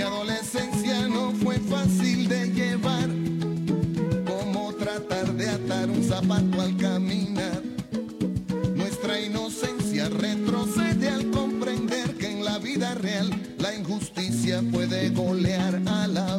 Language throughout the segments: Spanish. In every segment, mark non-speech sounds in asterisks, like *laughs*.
Mi adolescencia no fue fácil de llevar, como tratar de atar un zapato al caminar. Nuestra inocencia retrocede al comprender que en la vida real la injusticia puede golear a la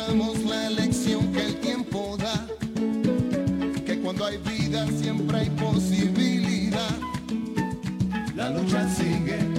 aprendamos la lección que el tiempo da, que cuando hay vida siempre hay posibilidad. La lucha sigue.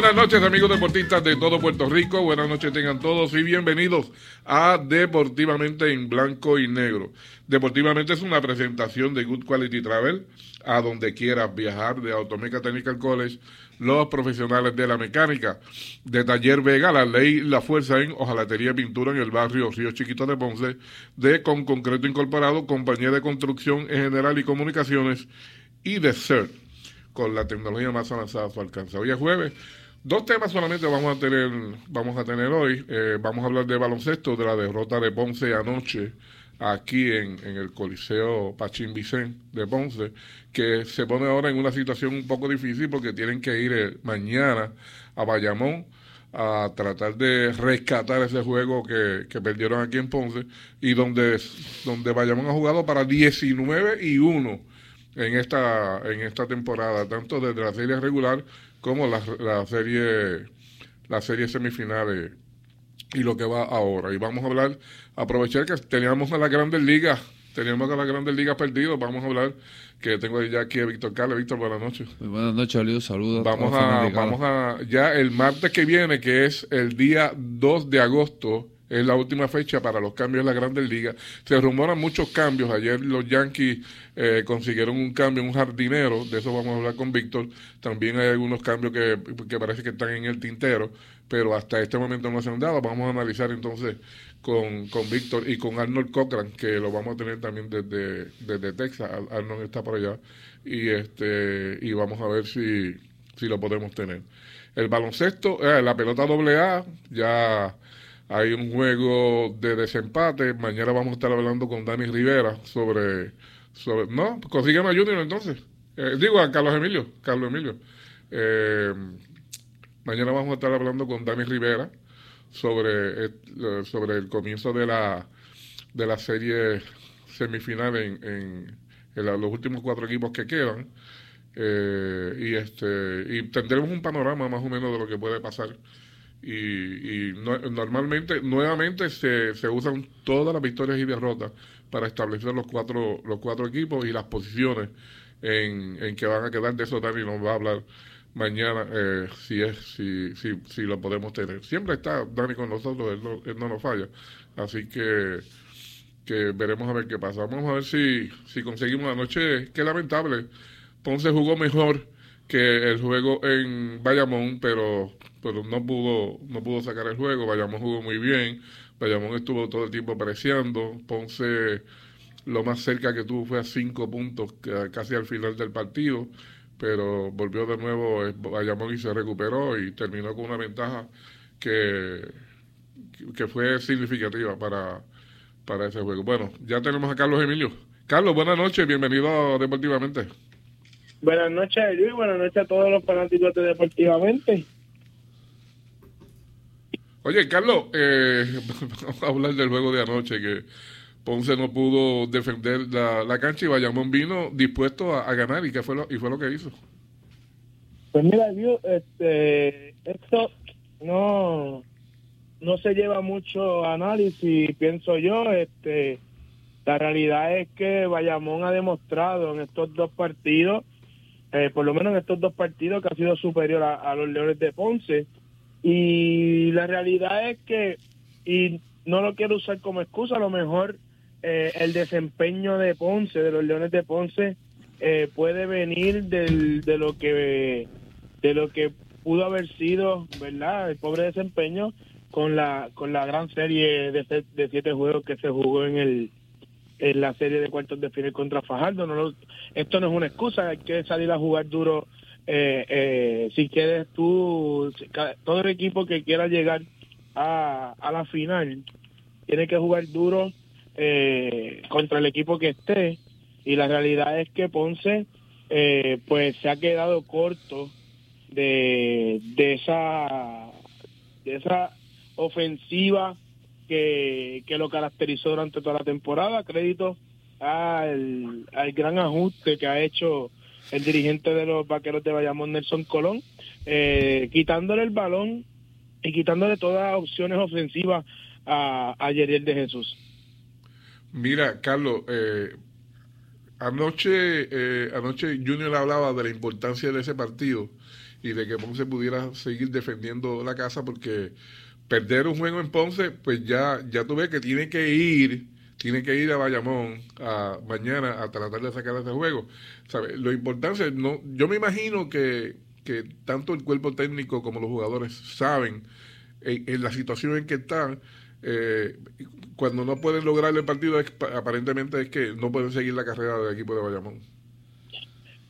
Buenas noches amigos deportistas de todo Puerto Rico, buenas noches tengan todos y bienvenidos a Deportivamente en Blanco y Negro. Deportivamente es una presentación de Good Quality Travel a donde quieras viajar de Automeca Technical College, los profesionales de la mecánica, de Taller Vega, la ley la fuerza en hojalatería y pintura en el barrio Río Chiquito de Ponce, de Con Concreto Incorporado, compañía de construcción en general y comunicaciones y de CERT, con la tecnología más avanzada a su alcance. Hoy es jueves Dos temas solamente vamos a tener, vamos a tener hoy. Eh, vamos a hablar de baloncesto, de la derrota de Ponce anoche aquí en, el Coliseo Pachín Vicén de Ponce, que se pone ahora en una situación un poco difícil porque tienen que ir eh, mañana a Bayamón a tratar de rescatar ese juego que, perdieron aquí en Ponce y donde, donde Bayamón ha jugado para 19 y 1 en esta, en esta temporada, tanto desde la serie regular como la, la serie la serie semifinales y lo que va ahora. Y vamos a hablar, aprovechar que teníamos a la Grandes Ligas, teníamos a la Grandes Ligas perdido, vamos a hablar, que tengo ya aquí a Víctor Carlos. Víctor, buenas noches. buenas noches, saludos. Vamos a, vamos a, ya el martes que viene, que es el día 2 de agosto, es la última fecha para los cambios en la Grandes Ligas. Se rumoran muchos cambios. Ayer los Yankees eh, consiguieron un cambio, un jardinero. De eso vamos a hablar con Víctor. También hay algunos cambios que, parece que están en el tintero, pero hasta este momento no se han dado. Vamos a analizar entonces con, con Víctor y con Arnold Cochran, que lo vamos a tener también desde, desde Texas. Arnold está por allá. Y, este, y vamos a ver si, si lo podemos tener. El baloncesto, eh, la pelota doble A, ya hay un juego de desempate. Mañana vamos a estar hablando con Dani Rivera sobre. sobre no, consígueme a Junior entonces. Eh, digo a Carlos Emilio. Carlos Emilio. Eh, mañana vamos a estar hablando con Dani Rivera sobre, eh, sobre el comienzo de la, de la serie semifinal en, en, los últimos cuatro equipos que quedan. y este y tendremos un panorama más o menos de lo que puede pasar y, normalmente, nuevamente se, se usan todas las victorias y derrotas para establecer los cuatro, los cuatro equipos y las posiciones en, en que van a quedar. De eso Dani nos va a hablar mañana eh, si es si, si, si lo podemos tener. Siempre está Dani con nosotros, él no, él no nos falla. Así que, que veremos a ver qué pasa. Vamos a ver si, si conseguimos anoche. Qué lamentable. Ponce jugó mejor que el juego en Bayamón, pero pero no pudo, no pudo sacar el juego. Bayamón jugó muy bien. Bayamón estuvo todo el tiempo apreciando. Ponce lo más cerca que tuvo fue a cinco puntos, casi al final del partido, pero volvió de nuevo Bayamón y se recuperó y terminó con una ventaja que, que fue significativa para, para ese juego. Bueno, ya tenemos a Carlos Emilio. Carlos, buenas noches, bienvenido Deportivamente. Buenas noches, Luis, buenas noches a todos los fanáticos de Deportivamente. Oye, Carlos, eh, *laughs* vamos a hablar del juego de anoche, que Ponce no pudo defender la, cancha y Bayamón vino dispuesto a, ganar y, que fue lo, y fue lo que hizo. Pues mira, este, esto no, no se lleva mucho análisis, pienso yo. Este, la realidad es que Bayamón ha demostrado en estos dos partidos, eh, por lo menos en estos dos partidos, que ha sido superior a los Leones de Ponce y la realidad es que, y no lo quiero usar como excusa, a lo mejor eh, el desempeño de Ponce, de los Leones de Ponce, eh, puede venir del, de lo que de lo que pudo haber sido, ¿verdad? El pobre desempeño con la con la gran serie de, siete juegos que se jugó en el en la serie de cuartos de final contra Fajardo. No esto no es una excusa, hay que salir a jugar duro eh, eh, si quieres tú, todo el equipo que quiera llegar a, a la final tiene que jugar duro eh, contra el equipo que esté. Y la realidad es que Ponce eh, pues se ha quedado corto de, de esa de esa ofensiva que, que lo caracterizó durante toda la temporada. Crédito al, al gran ajuste que ha hecho el dirigente de los vaqueros de Bayamón, Nelson Colón, eh, quitándole el balón y quitándole todas opciones ofensivas a, a Yeriel de Jesús. Mira, Carlos, eh, anoche, eh, anoche Junior hablaba de la importancia de ese partido y de que Ponce pudiera seguir defendiendo la casa porque perder un juego en Ponce, pues ya, ya ves que tiene que ir, tiene que ir a Bayamón a, mañana a tratar de sacar ese juego. ¿Sabe? Lo importante, no, yo me imagino que, que tanto el cuerpo técnico como los jugadores saben en, la situación en que están. Eh, cuando no pueden lograr el partido, aparentemente es que no pueden seguir la carrera del equipo de Bayamón.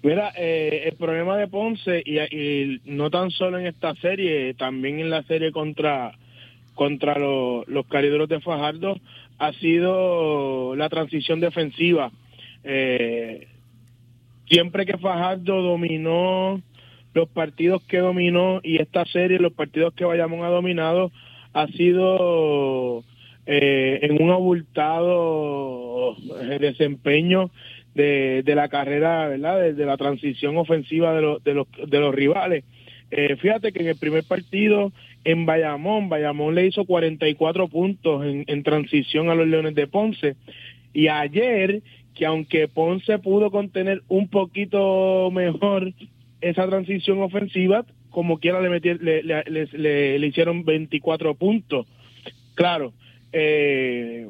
Mira, eh, el problema de Ponce, y, no tan solo en esta serie, también en la serie contra, contra los, los cariduros de Fajardo, ha sido la transición defensiva. Eh, siempre que Fajardo dominó los partidos que dominó y esta serie, los partidos que Bayamón ha dominado, ha sido eh, en un abultado desempeño de, de la carrera, ¿verdad? De, la transición ofensiva de, los de, los, de los rivales. Eh, fíjate que en el primer partido en Bayamón, Bayamón le hizo 44 puntos en, transición a los Leones de Ponce. Y ayer, que aunque Ponce pudo contener un poquito mejor esa transición ofensiva, como quiera le, le, le, hicieron 24 puntos. Claro, eh,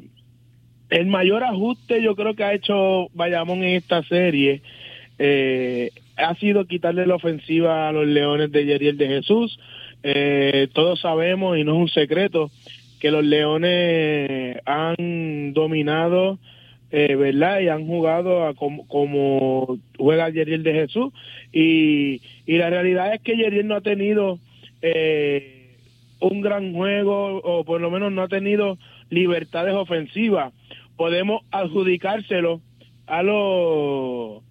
el mayor ajuste yo creo que ha hecho Bayamón en esta serie eh, ha sido quitarle la ofensiva a los Leones de Yeriel de Jesús. Eh, todos sabemos, y no es un secreto, que los Leones han dominado, eh, ¿verdad? Y han jugado a como, como, juega Yeriel de Jesús. Y, y la realidad es que Yeriel no ha tenido eh, un gran juego, o por lo menos no ha tenido libertades ofensivas podemos adjudicárselo a lo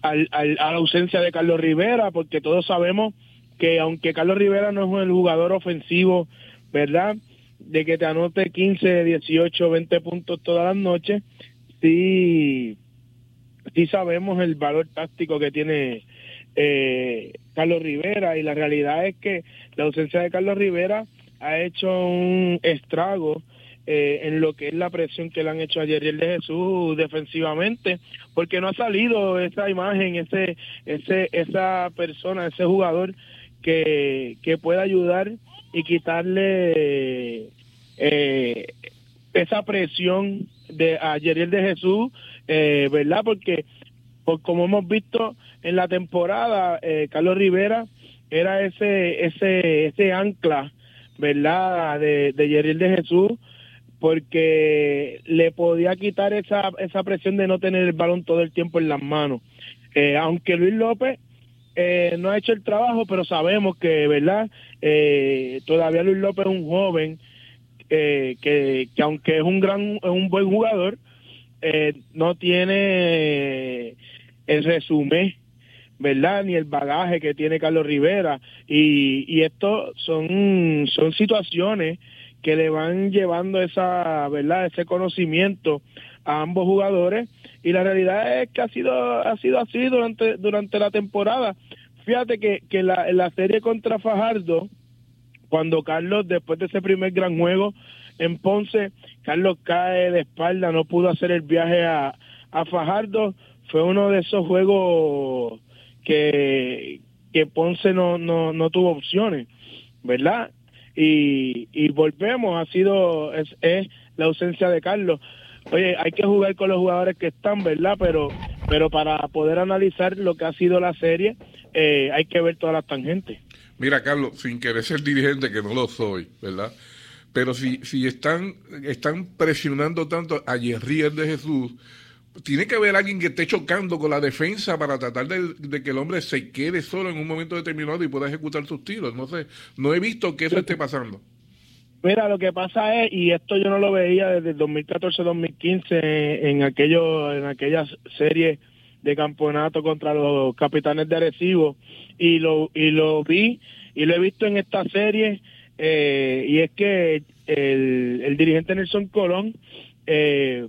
a la ausencia de Carlos Rivera, porque todos sabemos que aunque Carlos Rivera no es el jugador ofensivo, ¿verdad? De que te anote 15, 18, 20 puntos todas las noches, sí, sí sabemos el valor táctico que tiene eh, Carlos Rivera y la realidad es que la ausencia de Carlos Rivera ha hecho un estrago eh, en lo que es la presión que le han hecho a Yeriel de Jesús defensivamente, porque no ha salido esa imagen, ese, ese, esa persona, ese jugador que, que pueda ayudar y quitarle eh, esa presión de a Yeriel de Jesús, eh, ¿verdad? Porque por, como hemos visto en la temporada, Carlos Rivera era ese, ese, ese ancla, ¿verdad? De, de de Jesús porque le podía quitar esa, esa presión de no tener el balón todo el tiempo en las manos. Eh, aunque Luis López eh, no ha hecho el trabajo, pero sabemos que, ¿verdad? Eh, todavía Luis López es un joven que, que, aunque es un gran, un buen jugador, no tiene el resumen, ¿verdad? Ni el bagaje que tiene Carlos Rivera. Y, y esto son, son situaciones que le van llevando esa, ¿verdad? Ese conocimiento a ambos jugadores y la realidad es que ha sido ha sido así durante durante la temporada. Fíjate que que la, la serie contra Fajardo cuando Carlos después de ese primer gran juego en Ponce, Carlos cae de espalda, no pudo hacer el viaje a, a Fajardo, fue uno de esos juegos que, que Ponce no, no, no tuvo opciones, ¿verdad? y, y volvemos, ha sido, es, es la ausencia de Carlos. Oye, hay que jugar con los jugadores que están, ¿verdad? Pero, pero para poder analizar lo que ha sido la serie, eh, hay que ver todas las tangentes. Mira, Carlos, sin querer ser dirigente, que no lo soy, ¿verdad? Pero si, si están, están presionando tanto a Jerry de Jesús, tiene que haber alguien que esté chocando con la defensa para tratar de, que el hombre se quede solo en un momento determinado y pueda ejecutar sus tiros. No sé, no he visto que eso esté pasando. Mira, lo que pasa es, y esto yo no lo veía desde el 2014-2015 en, aquello, en aquella serie de campeonato contra los capitanes de Arecibo, y lo, y lo vi, y lo he visto en esta serie, eh, y es que el, el dirigente Nelson Colón eh,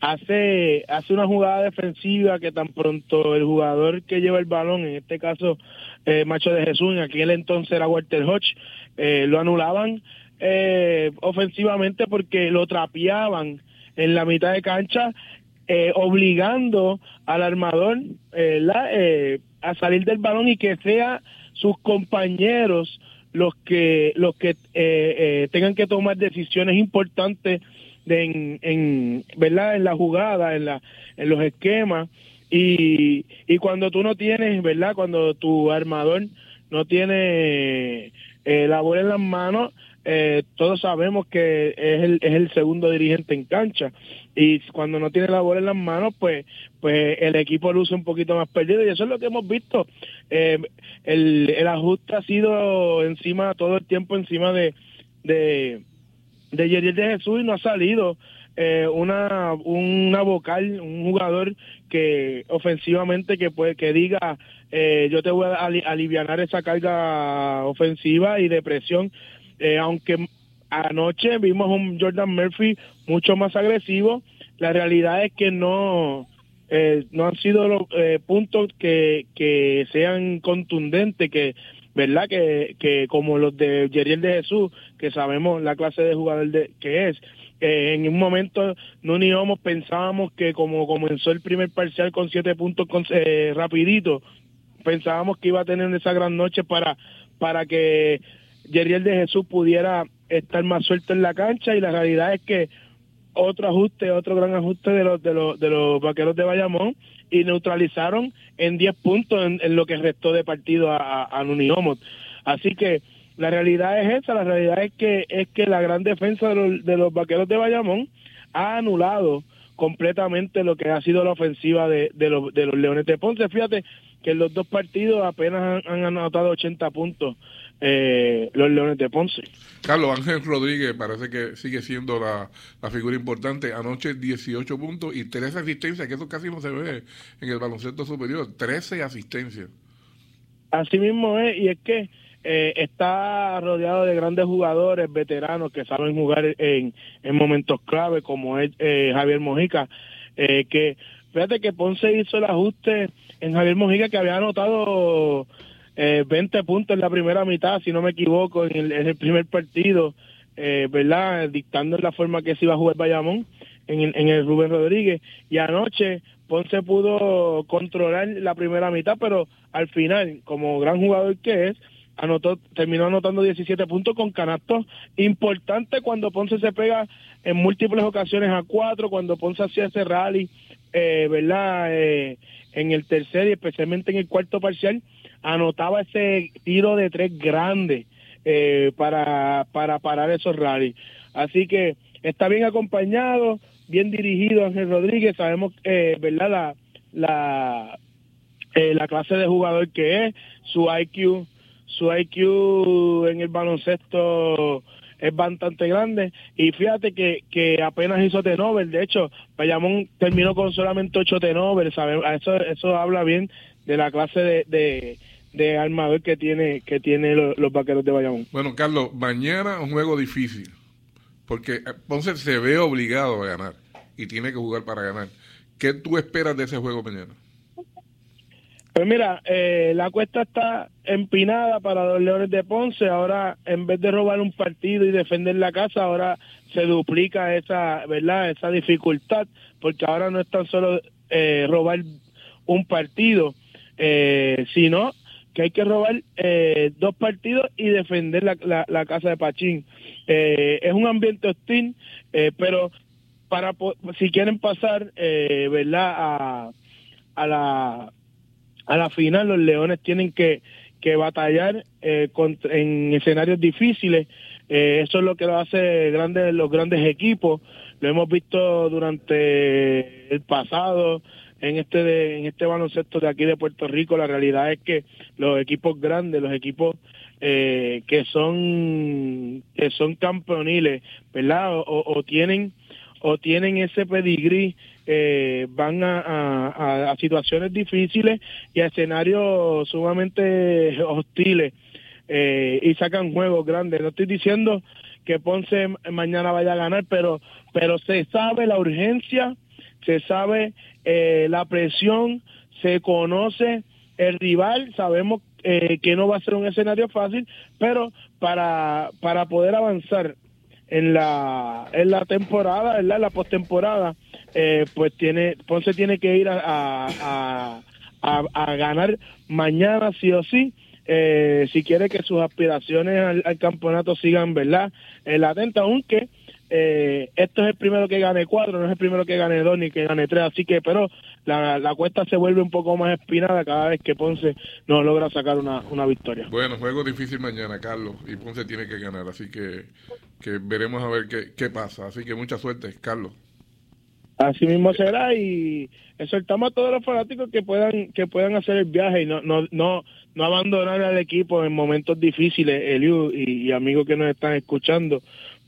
hace, hace una jugada defensiva que tan pronto el jugador que lleva el balón, en este caso eh, Macho de Jesús, en aquel entonces era Walter Hodge, eh, lo anulaban eh, ofensivamente porque lo trapeaban en la mitad de cancha, obligando al armador a salir del balón y que sea sus compañeros los que los que eh, eh, tengan que tomar decisiones importantes de en, en verdad en la jugada en la en los esquemas. Y, y cuando tú no tienes verdad cuando tu armador no tiene eh, la bola en las manos eh, todos sabemos que es el, es el segundo dirigente en cancha. Y cuando no tiene la bola en las manos pues pues el equipo luce un poquito más perdido. Y eso es lo que hemos visto. Eh, el, el ajuste ha sido encima todo el tiempo encima de de de Yeriel de Jesús y no ha salido eh, una una vocal un jugador que ofensivamente que puede que diga eh, yo te voy a aliviar esa carga ofensiva y de presión eh, aunque anoche vimos un Jordan Murphy mucho más agresivo, la realidad es que no eh, no han sido los eh, puntos que, que sean contundentes, que verdad que, que como los de Yeriel de Jesús, que sabemos la clase de jugador de, que es. en un momento no ni íbamos, pensábamos que como comenzó el primer parcial con siete puntos con, rapidito, pensábamos que iba a tener esa gran noche para, para que Yeriel de Jesús pudiera estar más suelto en la cancha y la realidad es que otro ajuste, otro gran ajuste de los de los, de los vaqueros de Bayamón y neutralizaron en 10 puntos en, lo que restó de partido a, a Nuniomot. Así que la realidad es esa, la realidad es que es que la gran defensa de los, de los vaqueros de Bayamón ha anulado completamente lo que ha sido la ofensiva de, de, los, de los Leones de Ponce. Fíjate que en los dos partidos apenas han, han anotado 80 puntos eh, los Leones de Ponce. Carlos Ángel Rodríguez parece que sigue siendo la, figura importante. Anoche 18 puntos y 13 asistencias, que eso casi no se ve en el baloncesto superior. 13 asistencias. Así mismo es, y es que eh, está rodeado de grandes jugadores, veteranos que saben jugar en, en momentos clave, como es eh, Javier Mojica, eh, que fíjate que Ponce hizo el ajuste en Javier Mojica que había anotado eh, 20 puntos en la primera mitad, si no me equivoco, en el, primer partido, eh, ¿verdad? Dictando la forma que se iba a jugar Bayamón en el, en el Rubén Rodríguez. Y anoche Ponce pudo controlar la primera mitad, pero al final, como gran jugador que es, anotó, terminó anotando 17 puntos con canastos importante cuando Ponce se pega en múltiples ocasiones a cuatro, cuando Ponce hacía ese rally, eh, ¿verdad? Eh, en el tercer y especialmente en el cuarto parcial, anotaba ese tiro de tres grande eh, para, para parar esos rallies. Así que está bien acompañado, bien dirigido Ángel Rodríguez, sabemos, eh, ¿verdad? La, la, eh, la clase de jugador que es, su IQ, su IQ en el baloncesto es bastante grande y fíjate que, que apenas hizo tenover, de hecho Bayamón terminó con solamente ocho tenover, eso, eso habla bien de la clase de, de armador que tiene que tiene los, vaqueros de Bayamón. Bueno, Carlos, mañana un juego difícil, porque eh, Ponce se ve obligado a ganar y tiene que jugar para ganar. ¿Qué tú esperas de ese juego mañana? Pues mira, eh, la cuesta está empinada para los Leones de Ponce. Ahora, en vez de robar un partido y defender la casa, ahora se duplica esa, ¿verdad? Esa dificultad, porque ahora no es tan solo eh, robar un partido, eh, sino que hay que robar eh, dos partidos y defender la, la, casa de Pachín. Eh, es un ambiente hostil, eh, pero para si quieren pasar, ¿verdad? A, a, la, a la final, los Leones tienen que, que batallar en escenarios difíciles. eso es lo que lo hace grandes, los grandes equipos. Lo hemos visto durante el pasado en este de, en este baloncesto de aquí de Puerto Rico la realidad es que los equipos grandes los equipos eh, que son que son campeoniles verdad o, tienen o tienen ese pedigrí eh, van a, situaciones difíciles y a escenarios sumamente hostiles eh, y sacan juegos grandes. No estoy diciendo que Ponce mañana vaya a ganar pero pero se sabe la urgencia se sabe eh, la presión, se conoce el rival, sabemos eh, que no va a ser un escenario fácil, pero para, para poder avanzar en la, en la temporada, en la postemporada, eh, pues tiene, Ponce tiene que ir a, a, a, ganar mañana sí o sí. Eh, si quiere que sus aspiraciones al, campeonato sigan, ¿verdad? En la atenta, aunque eh, esto es el primero que gane cuatro, no es el primero que gane dos ni que gane tres, así que, pero la, la cuesta se vuelve un poco más espinada cada vez que Ponce no logra sacar una, una victoria. Bueno, juego difícil mañana, Carlos, y Ponce tiene que ganar, así que, que veremos a ver qué, qué pasa. Así que mucha suerte, Carlos. Así mismo será y exhortamos a todos los fanáticos que puedan que puedan hacer el viaje y no no no no abandonar al equipo en momentos difíciles, Eliu y, y amigos que nos están escuchando,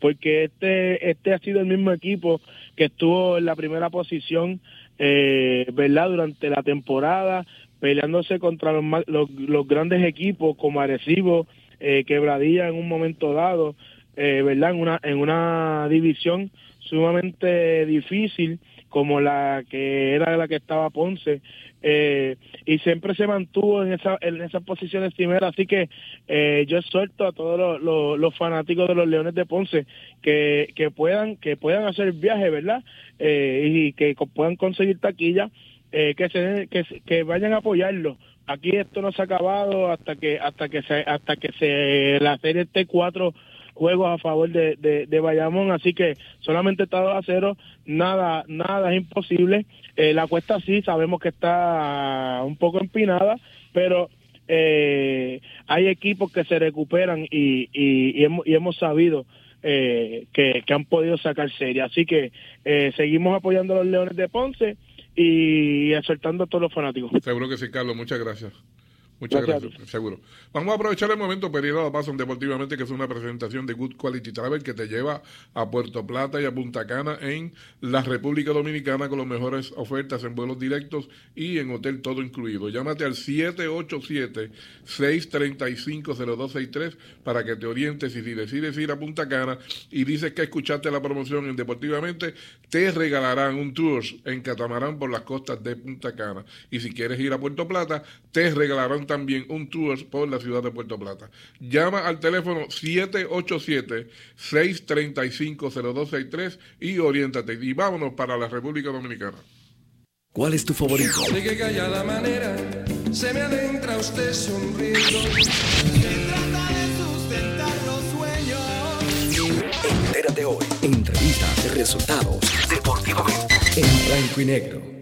porque este este ha sido el mismo equipo que estuvo en la primera posición, eh, verdad, durante la temporada peleándose contra los, los, los grandes equipos como Arecibo, eh, Quebradilla en un momento dado, eh, verdad, en una en una división sumamente difícil como la que era la que estaba Ponce eh, y siempre se mantuvo en esa en esas posiciones primeras así que eh, yo suelto a todos los, fanáticos de los Leones de Ponce que, que puedan que puedan hacer viaje verdad eh, y que puedan conseguir taquilla que se que, que vayan a apoyarlo. Aquí esto no se ha acabado hasta que hasta que se hasta que se la serie esté cuatro juegos a favor de, de, Bayamón, así que solamente está 2 a 0, nada, nada es imposible. Eh, la cuesta sí, sabemos que está un poco empinada, pero eh, hay equipos que se recuperan y, y, hemos, y hemos sabido eh, que, que, han podido sacar serie. Así que seguimos apoyando a los Leones de Ponce y exhortando a todos los fanáticos. Seguro que sí, Carlos. Muchas gracias. Muchas gracias, seguro. Vamos a aprovechar el momento para ir a paso deportivamente, que es una presentación de Good Quality Travel que te lleva a Puerto Plata y a Punta Cana en la República Dominicana con las mejores ofertas en vuelos directos y en hotel todo incluido. Llámate al 787-635-0263 para que te orientes y si decides ir a Punta Cana y dices que escuchaste la promoción en Deportivamente, te regalarán un tour en catamarán por las costas de Punta Cana. Y si quieres ir a Puerto Plata, te regalarán también un tour por la ciudad de Puerto Plata. Llama al teléfono 787-635-0263 y oriéntate. Y vámonos para la República Dominicana. ¿Cuál es tu favorito? De que la manera, se me adentra usted sonriendo. Se trata de sustentar los sueños. Entérate hoy. Entrevistas, resultados, deportivamente. En blanco y negro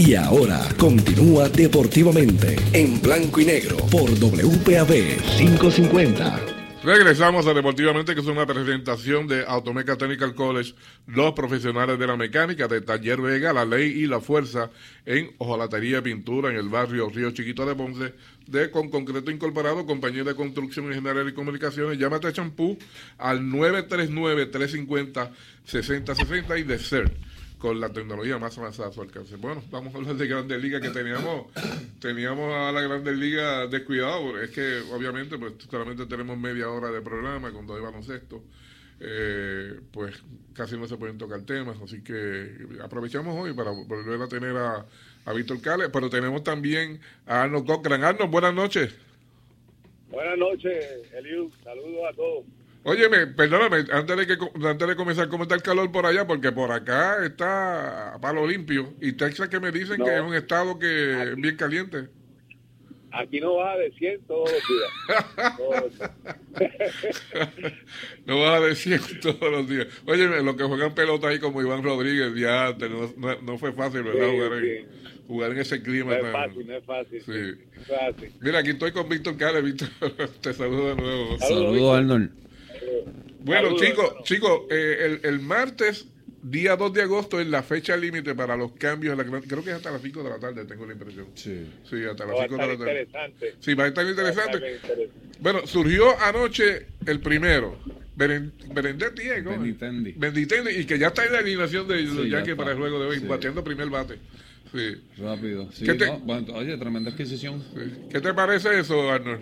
Y ahora continúa deportivamente en blanco y negro por WPAB 550. Regresamos a Deportivamente, que es una presentación de Automeca Technical College, los profesionales de la mecánica de Taller Vega, la ley y la fuerza en Ojalatería Pintura en el barrio Río Chiquito de Ponce, de Con Concreto Incorporado, compañía de construcción general y comunicaciones. Llámate a Champú al 939-350-6060 y de ser con la tecnología más avanzada a su alcance. Bueno, vamos a hablar de Grandes Ligas que teníamos *coughs* teníamos a la Grandes Ligas descuidado, es que obviamente pues solamente tenemos media hora de programa cuando hay baloncesto, eh, pues casi no se pueden tocar temas, así que aprovechamos hoy para volver a tener a, a Víctor Cale, pero tenemos también a Arnold Cochran. Arnold, buenas noches. Buenas noches, Eliu. Saludos a todos. Óyeme, perdóname, antes de, que, antes de comenzar, ¿cómo está el calor por allá? Porque por acá está a palo limpio. Y Texas que me dicen No. que es un estado que es bien caliente. Aquí no baja de 100 todos los días. Todos los días. no vas a decir todos los días. Óyeme, los que juegan pelota ahí como Iván Rodríguez, ya no, no, no fue fácil, ¿verdad? Sí, jugar, en, jugar en ese No clima. es tan- fácil, no es fácil. Sí. sí, No es fácil. Mira, aquí estoy con Víctor Cale. Víctor, *laughs* te saludo de nuevo. Saludos, Arnold. Bueno, chicos, chicos, eh, el, el martes, día 2 de agosto, es la fecha límite para los cambios. en la creo que es hasta las 5 de la tarde, tengo la impresión. Sí. Sí, hasta las Va a 5 de la tarde. interesante. Sí, va a estar Va a estar interesante. Bueno, surgió anoche el primero. Beren- Berendetti. Benintendi. Benintendi, y que ya está en la alineación de los Sí, ya para el juego de hoy, Sí. bateando primer bate. Sí. Rápido. Sí, ¿Qué te- no, bueno, oye, tremenda adquisición. sí. ¿Qué te parece eso, Arnold?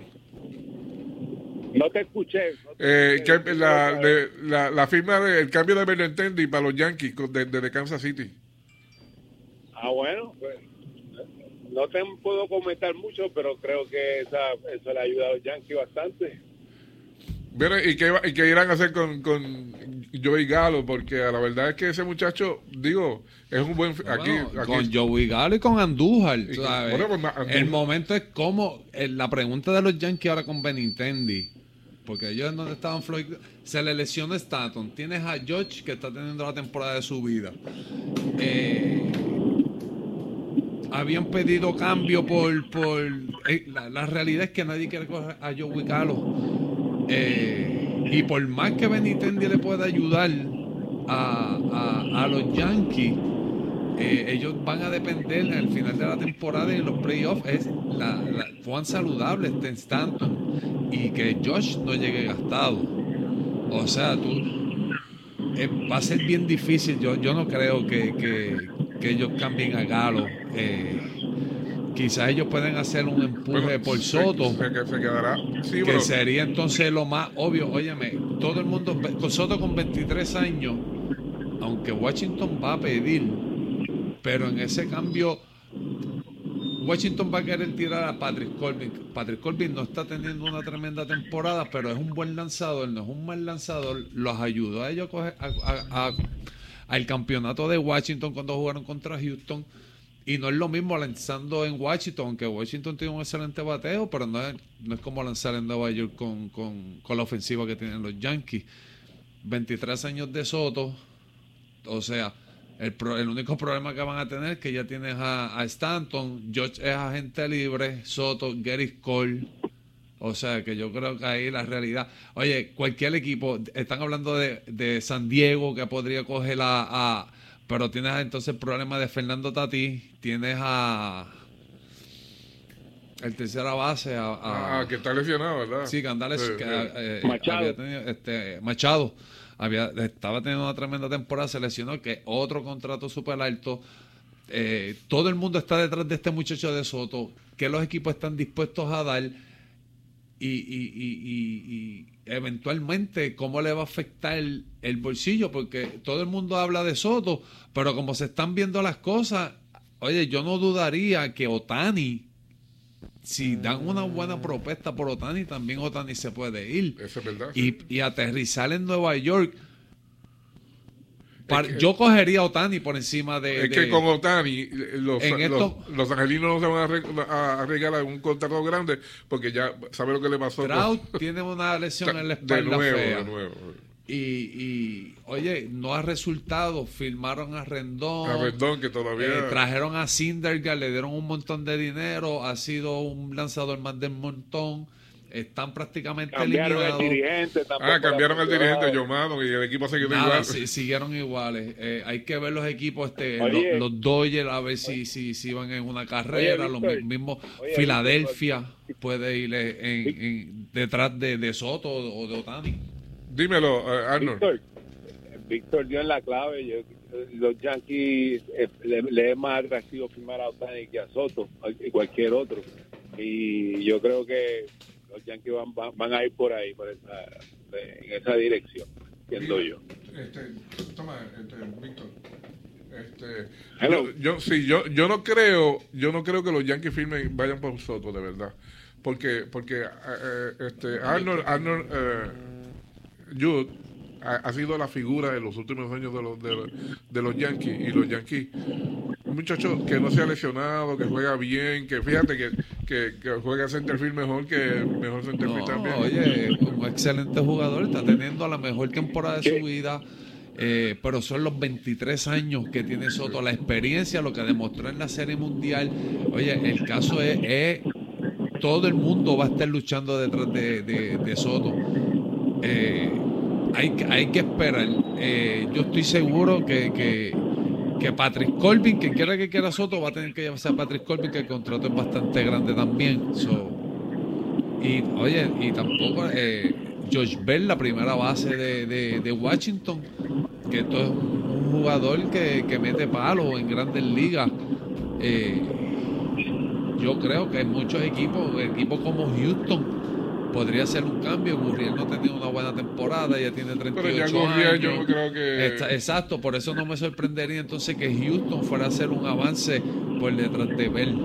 No te escuché. no te Eh, escuché. que la, de- la, la firma del cambio de Benintendi para los Yankees con- de, de Kansas City. Ah, bueno, pues, no te puedo comentar mucho, pero creo que esa, eso le ayuda a los Yankees bastante. Mira, ¿y qué, y qué irán a hacer con, con Joey Galo? Porque la verdad es que ese muchacho, digo, es un buen... Aquí, Bueno, aquí- con Joey Galo y con Andújar. Y con- ¿sabes? bueno, pues, Andújar- El momento es como eh, la pregunta de los Yankees ahora con Benintendi. Porque ellos en donde estaban Floyd, se le lesiona Stanton. Tienes a George que está teniendo la temporada de su vida. Eh, habían pedido cambio por. por eh, la, realidad es que nadie quiere coger a Joey Galo. Eh, y por más que Benintendi le pueda ayudar a, a- los Yankees, ellos van a depender al final de la temporada y en los playoffs es la, la, saludable esté Stanton y que Josh no llegue gastado. O sea, tú eh, va a ser bien difícil. Yo, yo no creo que, que- que ellos cambien a Galo. Eh, quizás ellos pueden hacer un empuje bueno, por Soto Se, que- se quedará. Sí, que pero- sería entonces lo más obvio. Óyeme, todo el mundo, con Soto con 23 años, aunque Washington va a pedir, pero en ese cambio, Washington va a querer tirar a Patrick Corbin. Patrick Corbin no está teniendo una tremenda temporada, pero es un buen lanzador, no es un mal lanzador. Los ayudó a ellos a al campeonato de Washington cuando jugaron contra Houston. Y no es lo mismo lanzando en Washington, aunque Washington tiene un excelente bateo, pero no es, no es como lanzar en Nueva York con- con la ofensiva que tienen los Yankees. 23 años de Soto, o sea, el, pro- el único problema que van a tener es que ya tienes a, a Stanton, George es agente libre, Soto, Gary Cole. O sea, que yo creo que ahí la realidad. Oye, cualquier equipo, están hablando de, de San Diego que podría coger a, a- Pero tienes entonces el problema de Fernando Tati, tienes a. El tercera base, a. a- Ah, que está lesionado, ¿verdad? Sí, Candales, Sí, que, sí. eh, Machado. había tenido, este, Machado había, estaba teniendo una tremenda temporada, se lesionó, que otro contrato súper alto. Eh, todo el mundo está detrás de este muchacho de Soto, que los equipos están dispuestos a dar y, eventualmente cómo le va a afectar el bolsillo, porque todo el mundo habla de Soto, pero como se están viendo las cosas, oye, yo no dudaría que Otani, si dan una buena propuesta por Otani, también Otani se puede ir Eso es verdad. y, y aterrizar en Nueva York. Par- que- yo cogería a Otani por encima de... Es que con Otani, los, los, esto- los angelinos no se van a a un contrato grande porque ya sabe lo que le pasó. Trout tiene una lesión en la de espalda nuevo, fea. de nuevo. Y, y, oye, no ha resultado. Firmaron a Rendón. A Rendón, que todavía. eh, trajeron a Sindergaard, le dieron un montón de dinero. Ha sido un lanzador más del montón. Están prácticamente Cambiaron eliminados. dirigente. ah, cambiaron al dirigente. Yomano y el equipo ha seguido Nada, igual. sí, siguieron iguales. Eh, hay que ver los equipos, este, Oye. los, los Dodgers, a ver si, si, si van en una carrera. Oye, los mismos Oye, Filadelfia puede ir en, en- detrás de, de Soto o de Otani. Dímelo, eh, Arnold. Víctor, Víctor dio en la clave. Yo, los Yankees eh, le, le es más atractivo firmar a Otani que a Soto y cualquier otro. Y yo creo que los Yankees van, van, van a ir por ahí, por esa, en esa dirección, siendo yo. Este, toma, este, Víctor. Este, yo, yo, sí, yo, yo no creo, yo no creo que los Yankees firmen, vayan por Soto, de verdad. Porque, porque eh, eh, este, Arnold, Arnold, eh, Jude ha, ha sido la figura de los últimos años de los, de, los- de los Yankees y los Yankees. Un muchacho que no se ha lesionado, que juega bien, que fíjate que, que, que juega centerfield mejor que mejor centerfield No, también. oye, un excelente jugador, está teniendo la mejor temporada de su vida, eh, pero son los 23 años que tiene Soto, la experiencia, lo que demostró en la Serie Mundial. Oye, el caso es, es todo el mundo va a estar luchando detrás de, de- de Soto. Eh, hay, que- hay que esperar. Eh, yo estoy seguro que, que, que Patrick Colvin, quien quiera que quiera Soto, va a tener que llevarse a Patrick Colvin, que el contrato es bastante grande también. Y oye, y tampoco eh, George Bell, la primera base de, de- Washington, que esto es un jugador que, que mete palo en grandes ligas. Eh, yo creo que muchos equipos, equipos como Houston, podría ser un cambio. Gurriel no ha tenido una buena temporada, ya tiene 38 Pero ya años. Gurriel yo creo que- Está- exacto, por eso no me sorprendería entonces que Houston fuera a hacer un avance por detrás de Bell.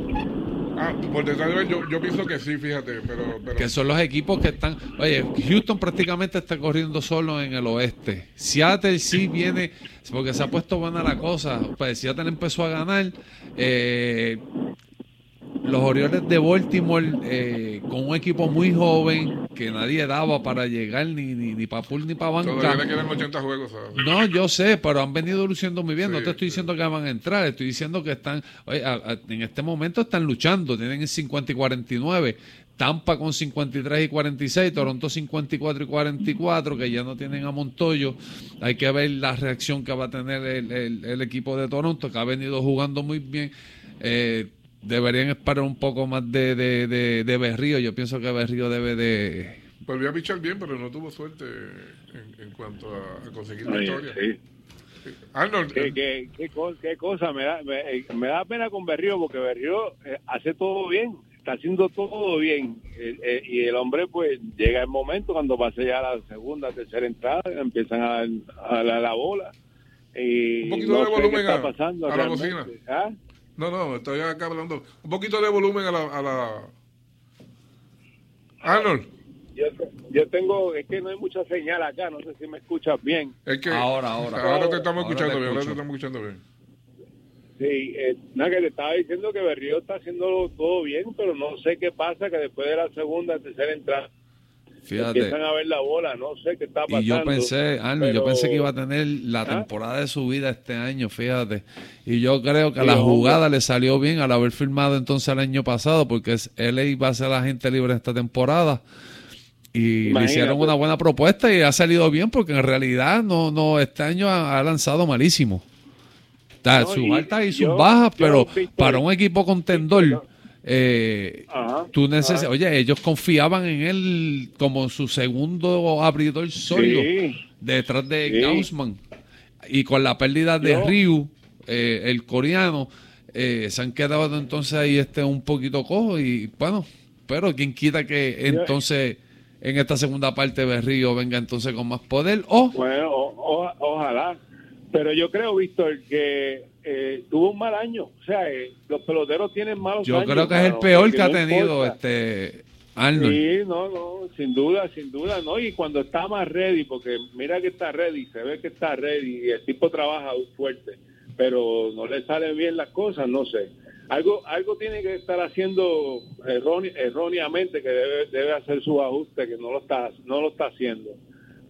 Ah, por detrás de yo, yo pienso que sí, fíjate, pero, pero que son los equipos que están. Oye, Houston prácticamente está corriendo solo en el oeste. Seattle sí viene, porque se ha puesto buena la cosa. Pues Seattle empezó a ganar. Eh, los Orioles de Baltimore, eh, con un equipo muy joven, que nadie daba para llegar ni, ni, ni para pool ni para banca. quedan 80 juegos. ¿sabes? No, yo sé, pero han venido luciendo muy bien. no te estoy diciendo que van a entrar, estoy diciendo que están, oye, a- a- en este momento están luchando, tienen 50 y 49. Tampa con 53 y 46, Toronto 54 y 44, que ya no tienen a Montoyo. Hay que ver la reacción que va a tener el, el- el equipo de Toronto, que ha venido jugando muy bien. Eh, deberían esperar un poco más de, de, de, de Berrío. Yo pienso que Berrío debe de, Volvió a pichar bien, pero no tuvo suerte en, en cuanto a, a conseguir Oye, victoria. sí. Arnold, ¿Qué, eh, qué, qué, co- qué cosa? Me da, me, eh, me da pena con Berrío porque Berrío eh, hace todo bien, está haciendo todo bien. Eh, eh, y el hombre, pues, llega el momento cuando pase ya la segunda, tercera entrada, empiezan a, a dar la bola. Y Un poquito no de volumen está a- pasando a la bocina. ¿Ah? No, no, estoy acá hablando. Un poquito de volumen a la. A la... Arnold, Yo, yo tengo, es que no hay mucha señal acá, no sé si me escuchas bien. es que. Ahora, ahora. Ahora te estamos Ahora escuchando te bien, ahora te estamos escuchando bien. Sí, eh, nada, que te estaba diciendo que Berrío está haciendo todo bien, pero no sé qué pasa, que después de la segunda, tercera entrada, Fíjate. empiezan a ver la bola, no sé qué está pasando. Y yo pensé, Arnold, yo pero- pensé que iba a tener la ¿Ah? temporada de su vida este año, fíjate. Y yo creo que a la jugada le salió bien al haber firmado entonces el año pasado, porque él iba a ser la gente libre esta temporada. Y le hicieron una buena propuesta y ha salido bien, porque en realidad no, no, este año ha, ha lanzado malísimo. Está No, sus altas y sus yo- bajas, yo, pero para un equipo contendor, eh, Ajá, tú neces oye, ellos confiaban en él como su segundo abridor sólido Sí. detrás de Sí. Gaussman. Y con la pérdida de Yo- Ryu, eh, el coreano, eh, se han quedado entonces ahí este un poquito cojo y bueno, pero quien quita que entonces en esta segunda parte de Río venga entonces con más poder o Bueno, o- o- ojalá. Pero yo creo, Víctor, que eh, tuvo un mal año. O sea, eh, los peloteros tienen malos yo años. creo que es el peor que ha no tenido importa. este Arnold. Sí, no, no, sin duda, sin duda, ¿no? Y cuando está más ready, porque mira que está ready, se ve que está ready y el tipo trabaja fuerte, pero no le salen bien las cosas, no sé. Algo algo tiene que estar haciendo erróne- erróneamente, que debe, debe hacer su ajuste, que no lo está no lo está haciendo.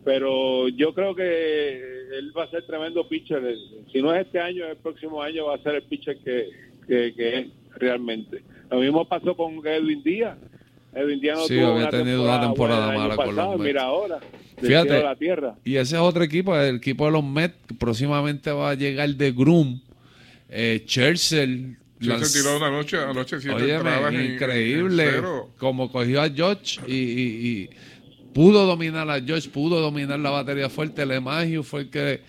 Pero yo creo que él va a ser tremendo pitcher. Si no es este año, el próximo año va a ser el pitcher que, que, que es realmente. Lo mismo pasó con Edwin Díaz. Edwin Díaz no Sí, tuvo había tenido una temporada buena el año mala con los. Mira ahora, Fíjate. la tierra. Y ese es otro equipo, el equipo de los Mets, que próximamente va a llegar de Groom, eh, Churchill. Lanz- se tiró una noche, anoche siete Óyeme, entradas en- increíble en cero. como cogió a George y, y- y pudo dominar a George, pudo dominar la batería fuerte. LeMahieu fue el que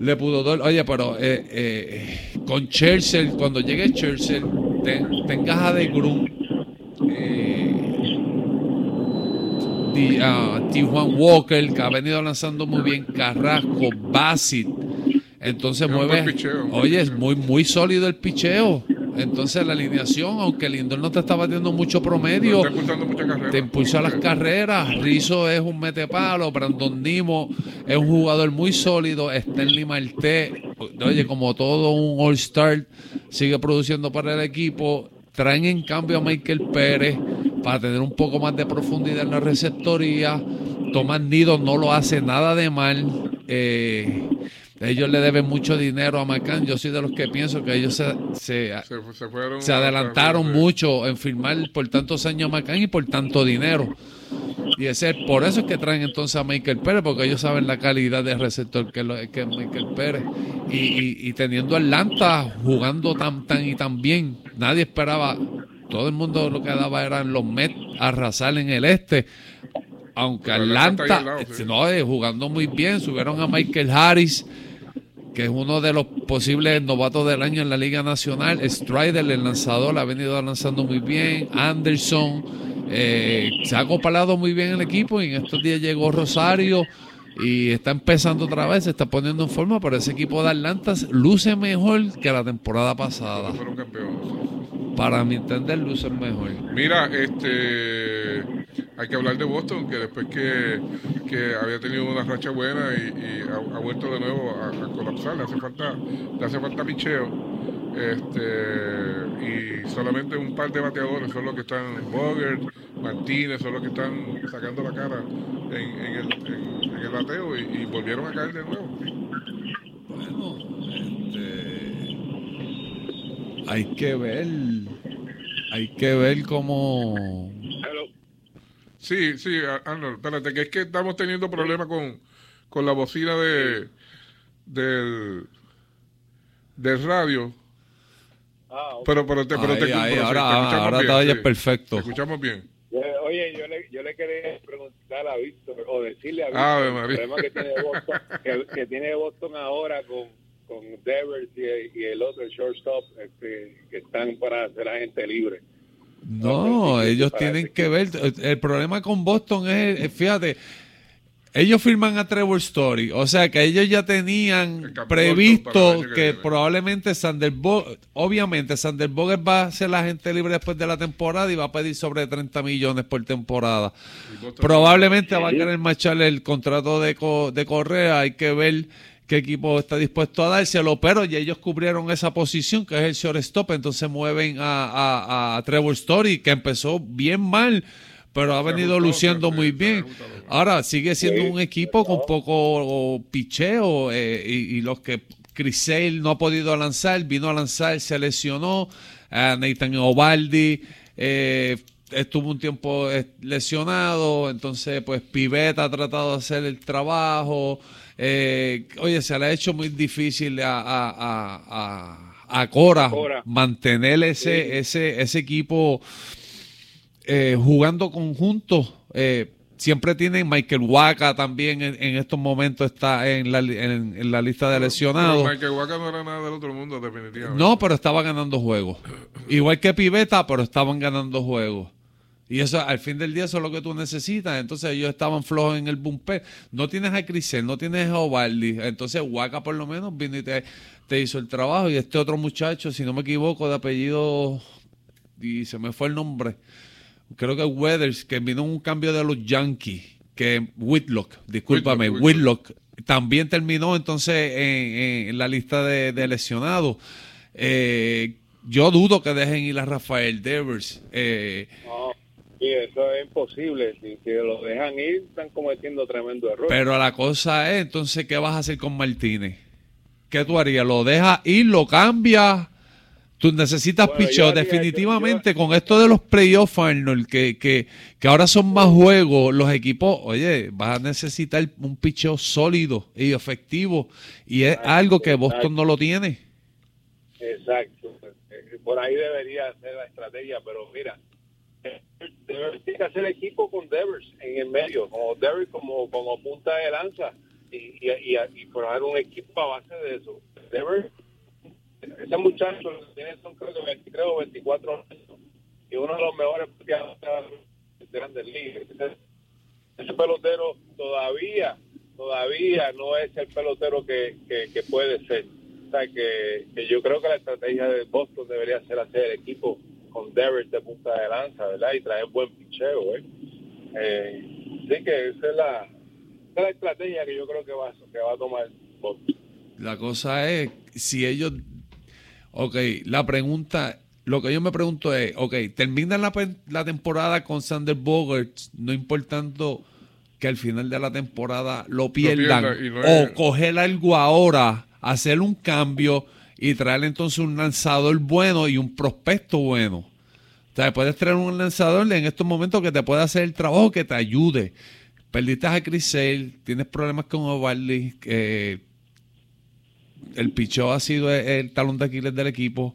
le pudo dar. Oye, pero eh, eh, con Churchill, cuando llegue Churchill, ten, tengas a de Groom, eh, Di- a Tijuan Walker, que ha venido lanzando muy bien, Carrasco, Bassett. Entonces mueve. oye, es muy, muy sólido el picheo. Entonces la alineación, aunque Lindor no te está batiendo mucho promedio, te impulsa las carreras. Rizzo es un metepalo, Brandon Nimo es un jugador muy sólido, Stanley Marte, oye, como todo un All-Star, sigue produciendo para el equipo. Traen en cambio a Michael Pérez para tener un poco más de profundidad en la receptoría. Tomás Nido no lo hace nada de mal. Eh, ellos le deben mucho dinero a McCann. Yo soy de los que pienso que ellos se, se, Se, fueron adelantaron a- mucho en firmar por tantos años a McCann y por tanto dinero. Y ese, por eso es que traen entonces a Michael Pérez, porque ellos saben la calidad de receptor que, lo- que es Michael Pérez. Y, y- y teniendo Atlanta jugando tan, tan y tan bien, nadie esperaba, todo el mundo lo que daba eran los Mets arrasar en el este. Aunque Atlanta lado, sí. no, eh, jugando muy bien, subieron a Michael Harris, que es uno de los posibles novatos del año en la Liga Nacional. Strider, el lanzador, ha venido lanzando muy bien. Anderson, eh, se ha acoplado muy bien el equipo y en estos días llegó Rosario y está empezando otra vez, se está poniendo en forma, pero ese equipo de Atlanta luce mejor que la temporada pasada. Para mi entender, luce mejor. Mira, este hay que hablar de Boston, que después que, que había tenido una racha buena y, y ha, ha vuelto de nuevo a, a colapsar, le hace falta, le hace falta picheo. Este, y solamente un par de bateadores son los que están, Bogert, Martínez, son los que están sacando la cara en, en el, en- en el bateo y, y volvieron a caer de nuevo. Bueno, hay que ver, hay que ver cómo Hello. Sí, sí, Ar- Arnold, espérate, que es que estamos teniendo problemas con, con la bocina de del, del radio. Ah. Pero, pero te, pero te, Ahí, pero ahora- te escuchamos ahora bien, sí. perfecto. Te escuchamos bien. Oye, yo le, yo le quería preguntar a Víctor, o decirle a Víctor, el problema que tiene Boston, que, que tiene Boston ahora con, con Devers y, y el otro, el shortstop, este, que están para hacer a gente libre. No, ellos tienen ese que ver. El problema con Boston es, eh, fíjate, ellos firman a Trevor Story, o sea que ellos ya tenían previsto que probablemente Sander Bo- obviamente Sander Boger va a ser la gente libre después de la temporada y va a pedir sobre 30 millones por temporada. Probablemente va a querer marcharle el contrato de, Co- de Correa. Hay que ver qué equipo está dispuesto a dárselo. Pero ya ellos cubrieron esa posición, que es el shortstop. Entonces mueven a, a- a Trevor Story, que empezó bien mal, pero ha venido luciendo muy bien. Ahora sigue siendo un equipo con poco picheo eh, y, y los que Chris Sale no ha podido lanzar, vino a lanzar, se lesionó. a Nathan Ovaldi eh, estuvo un tiempo eh, lesionado, entonces pues Pivetta ha tratado de hacer el trabajo. Eh, oye, se le ha hecho muy difícil a, a, a, a- a Cora, Cora. mantener ese, ese, ese equipo eh, jugando conjuntos. Eh, siempre tienen Michael Waka también en, en estos momentos está en la, en, en la lista de lesionados. Pero Michael Waka no era nada del otro mundo, definitivamente. No, pero estaba ganando juegos. Igual que Piveta, pero estaban ganando juegos. Y eso, al fin del día, eso es lo que tú necesitas. Entonces, ellos estaban flojos en el bumper. No tienes a Crisel, no tienes a Ovaldi. Entonces, Waka, por lo menos, vino y te, te hizo el trabajo. Y este otro muchacho, si no me equivoco, de apellido. Y se me fue el nombre. Creo que Weathers, que vino un cambio de los Yankees. Que Whitlock, discúlpame, Whitlock, Whitlock, también terminó entonces en, en la lista de, de lesionados. Eh, yo dudo que dejen ir a Rafael Devers. Eh, y eso es imposible. Si, si lo dejan ir, están cometiendo tremendo error. pero la cosa es, entonces, ¿qué vas a hacer con Martínez? ¿Qué tú harías? ¿Lo dejas ir? ¿Lo cambias? Tú necesitas Bueno, picheo. Definitivamente, con esto de los playoffs, Arnold, que, que, que ahora son más juegos, los equipos, oye, vas a necesitar un picheo sólido y efectivo. Y es algo que Boston no lo tiene. Exacto. Eh, Por ahí debería ser la estrategia, pero mira, Devers tiene que hacer equipo con Devers en el medio, como Devers como, como punta de lanza y, y, y, y formar un equipo a base de eso. Devers, ese muchacho tiene son creo que 23 o 24 años y uno de los mejores de grandes ligas. Ese, pelotero todavía, todavía no es el pelotero que, que, que puede ser. sea, que, que yo creo que la estrategia de Boston debería ser hacer equipo con Devers de punta de lanza, ¿verdad? Y traer buen picheo, ¿eh? eh sí que esa es la, esa es la estrategia que yo creo que va, que va a tomar Boston. La cosa es, si ellos... Ok, la pregunta, lo que yo me pregunto es, ok, terminan la, temporada con Sander Bogarts, no importando que al final de la temporada lo pierdan, pierda y no o coger algo ahora, hacer un cambio y traer entonces un lanzador bueno y un prospecto bueno. O sea, puedes traer un lanzador en estos momentos que te pueda hacer el trabajo, que te ayude. Perdiste a Chris tienes problemas con Ovaldi, eh, el pichó ha sido el, el talón de Aquiles del equipo.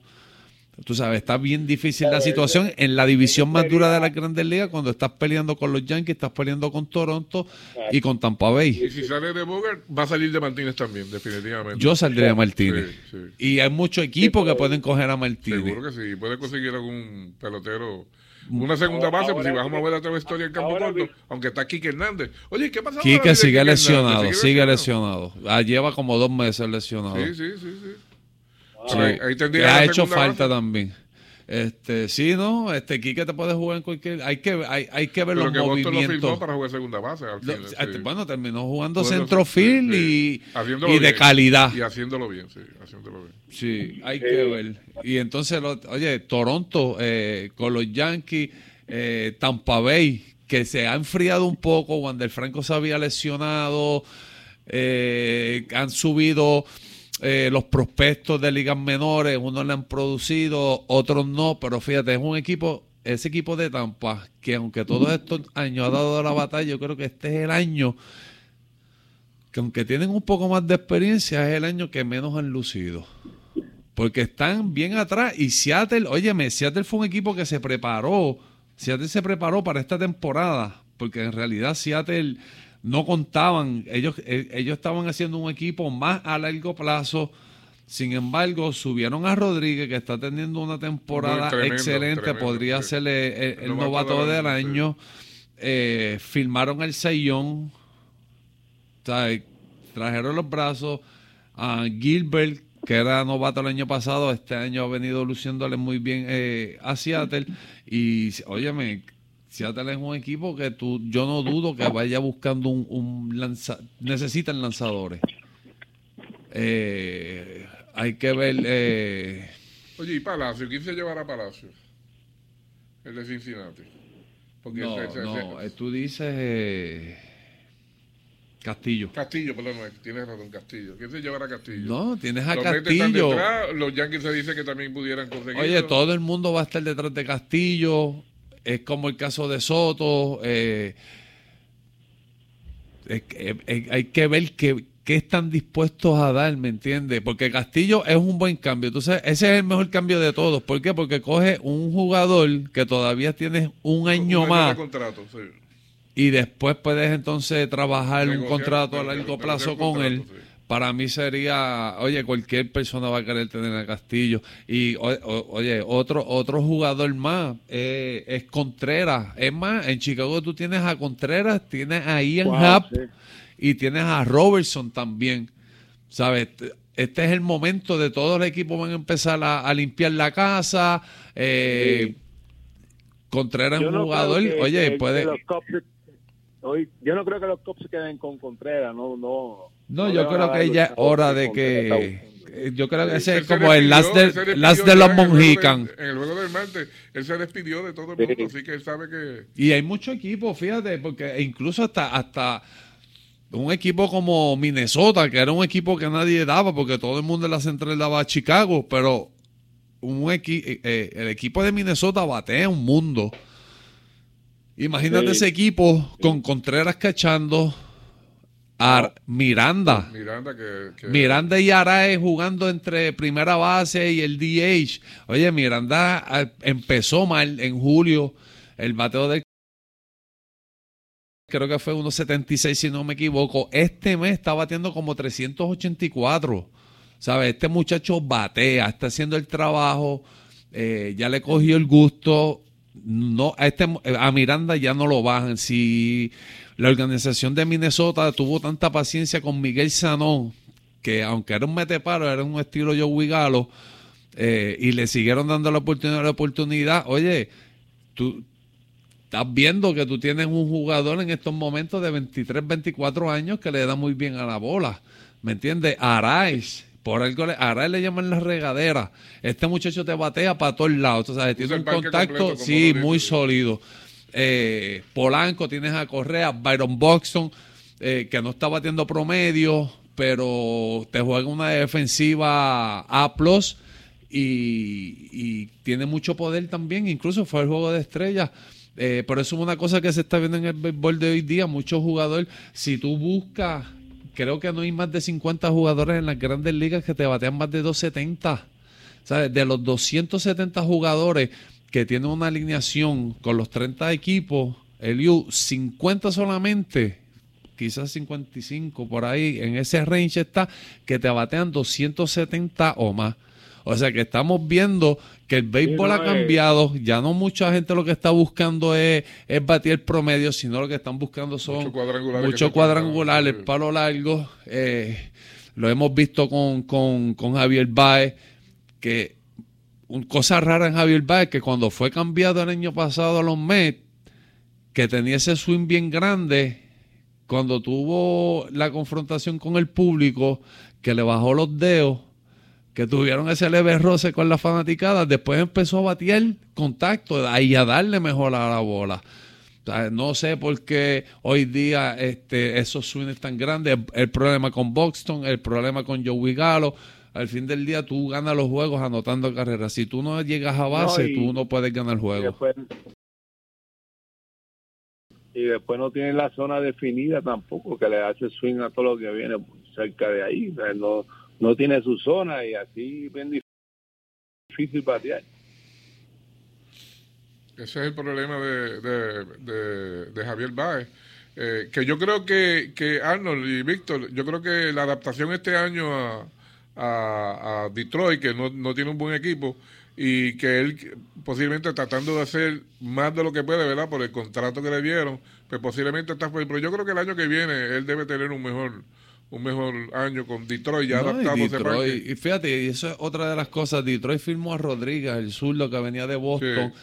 Tú sabes, está bien difícil la situación en la división más dura de las grandes ligas cuando estás peleando con los Yankees, estás peleando con Toronto y con Tampa Y Bay. si sale de Bogart, va a salir de Martínez también, definitivamente. Yo saldría a Martínez. Sí, sí. Y hay muchos equipos que pueden coger a Martínez. Seguro que sí. Puede conseguir algún pelotero. Una segunda base, pues si vamos a ver la otra historia en campo corto, vi- aunque está Quique Hernández. Oye, ¿qué pasa? Quique de sigue Quique lesionado, sigue lesionado. Ah, lleva como dos meses lesionado. Sí, sí, sí, sí. Sí. Ahí- ahí tendría Que la ha hecho falta base. también. Este, sí, no, este Quique te puede jugar en cualquier, hay que hay, hay que ver Pero los que Boston lo firmó movimientos. para jugar segunda base. Al Lo- sí. este, Bueno, terminó jugando centrofield sí, y, y de bien. calidad. Y haciéndolo bien, sí, haciéndolo bien. Sí, hay que ver. Y entonces, lo- oye, Toronto eh, con los Yankees, eh, Tampa Bay, que se ha enfriado un poco, Wander Franco se había lesionado, eh, han subido eh, los prospectos de ligas menores, unos le han producido, otros no, pero fíjate, es un equipo, ese equipo de Tampa, que aunque todos estos años ha dado la batalla, yo creo que este es el año que aunque tienen un poco más de experiencia, es el año que menos han lucido. Porque están bien atrás. Y Seattle, óyeme, Seattle fue un equipo que se preparó. Seattle se preparó para esta temporada. Porque en realidad Seattle no contaban. Ellos, eh, ellos estaban haciendo un equipo más a largo plazo. Sin embargo, subieron a Rodríguez, que está teniendo una temporada tremendo, excelente. tremendo, Podría sí. ser el, el- el Novato novato del año, año. Eh, firmaron el Sayón. Trajeron los brazos a Gilbert, que era novato el año pasado, este año ha venido luciéndole muy bien eh, a Seattle. Y, óyeme, Seattle es un equipo que tú, yo no dudo que vaya buscando un, un lanza, necesitan lanzadores. Eh, hay que ver, eh, Oye, ¿y Palacio? ¿Quién se llevará a Palacio? El de Cincinnati. Porque no, ese- ese- no, eh, tú dices eh, Castillo. Castillo, perdón, tienes razón, Castillo. ¿Quién se llevará a Castillo? No, tienes a Los Castillo. detrás, los Yankees se dice que también pudieran conseguirlo. Oye, todo el mundo va a estar detrás de Castillo. Es como el caso de Soto. eh, es eh, eh, hay que ver qué, qué están dispuestos a dar, ¿me entiendes? Porque Castillo es un buen cambio. Entonces, ese es el mejor cambio de todos. ¿Por qué? Porque coge un jugador que todavía tiene un año Un más de contrato, sí. y después puedes entonces trabajar un contrato a largo plazo con él. sí. Para mí sería, oye, cualquier persona va a querer tener a Castillo. Y o- o- oye, otro otro jugador más eh, es Contreras. Es más, en Chicago tú tienes a Contreras, tienes a Ian Wow, Happ sí. y tienes a Robertson también. ¿Sabes? Este es el momento de todos los equipos van a empezar a, a limpiar la casa. eh, Contreras es un no jugador, que- oye, que- puede... que los se- hoy- yo no creo que los Cubs se queden con Contreras, no, no. No, yo creo que ya es hora de que... Yo creo que ese es se como el last de, last de los del- En el juego del martes, él se despidió de todo el mundo, así que él sabe que... Y hay muchos equipos, fíjate, porque incluso hasta, hasta un equipo como Minnesota, que era un equipo que nadie daba, porque todo el mundo en la central daba a Chicago, pero un equi- eh, eh, el equipo de Minnesota batea un mundo. Imagínate Sí. ese equipo con Contreras cachando a Miranda. Miranda que... que- Miranda y Arae jugando entre primera base y el DH. Oye, Miranda ah, empezó mal en julio. El bateo del creo que fue 1.76 si no me equivoco. Este mes está batiendo como 384. ¿Sabes? Este muchacho batea, está haciendo el trabajo, eh, ya le cogió el gusto. No, a, este, a Miranda ya no lo bajan. Si la organización de Minnesota tuvo tanta paciencia con Miguel Sanón, que aunque era un meteparo, era un estilo Joey Galo, eh, y le siguieron dando la oportunidad, la oportunidad. Oye, tú estás viendo que tú tienes un jugador en estos momentos de 23, 24 años que le da muy bien a la bola. ¿Me entiendes? Araiz. Por algo le, Araiz le llaman la regadera. Este muchacho te batea para todos lados. O sea, tiene un contacto, completo, sí, muy sólido. Eh, Polanco, tienes a Correa, Byron Buxton, eh, que no está batiendo promedio, pero te juega una defensiva A y, y tiene mucho poder también. Incluso fue el juego de estrellas. Eh, pero eso es una cosa que se está viendo en el béisbol de hoy día. Muchos jugadores, si tú buscas, creo que no hay más de 50 jugadores en las grandes ligas que te batean más de 270. ¿Sabes? De los 270 jugadores que tienen una alineación con los 30 equipos, Eliu, 50 solamente, quizás 55 por ahí, en ese range está, que te batean 270 o más. O sea que estamos viendo que el béisbol no, ha eh. cambiado, ya no mucha gente lo que está buscando es, es batir el promedio, sino lo que están buscando son Muchos cuadrangulares el palo largo. eh, lo hemos visto con, con, con Javier Baez, que cosa rara en Javier Baez, que cuando fue cambiado el año pasado a los Mets, que tenía ese swing bien grande, cuando tuvo la confrontación con el público, que le bajó los dedos, que tuvieron ese leve roce con la fanaticada, después empezó a batear contacto y a darle mejor a la bola. No sé por qué hoy día este, esos swings tan grandes. El problema con Buxton, el problema con Joey Galo. Al fin del día tú ganas los juegos anotando carreras. Si tú no llegas a base, y- tú no puedes ganar y juegos. después y después no tiene la zona definida tampoco que le hace swing a todo lo que viene cerca de ahí O sea, no no tiene su zona y así bien difícil batear Ese es el problema de, de, de- de Javier Baez. Eh, que yo creo que, que Arnold y Víctor, yo creo que la adaptación este año a, a, a Detroit, que no, no tiene un buen equipo, y que él posiblemente tratando de hacer más de lo que puede, ¿verdad? Por el contrato que le dieron, pues posiblemente está. Pero yo creo que el año que viene él debe tener un mejor un mejor año con Detroit ya No, y adaptado a ese Detroit- y fíjate, y eso es otra de las cosas. Detroit firmó a Rodríguez, el zurdo que venía de Boston.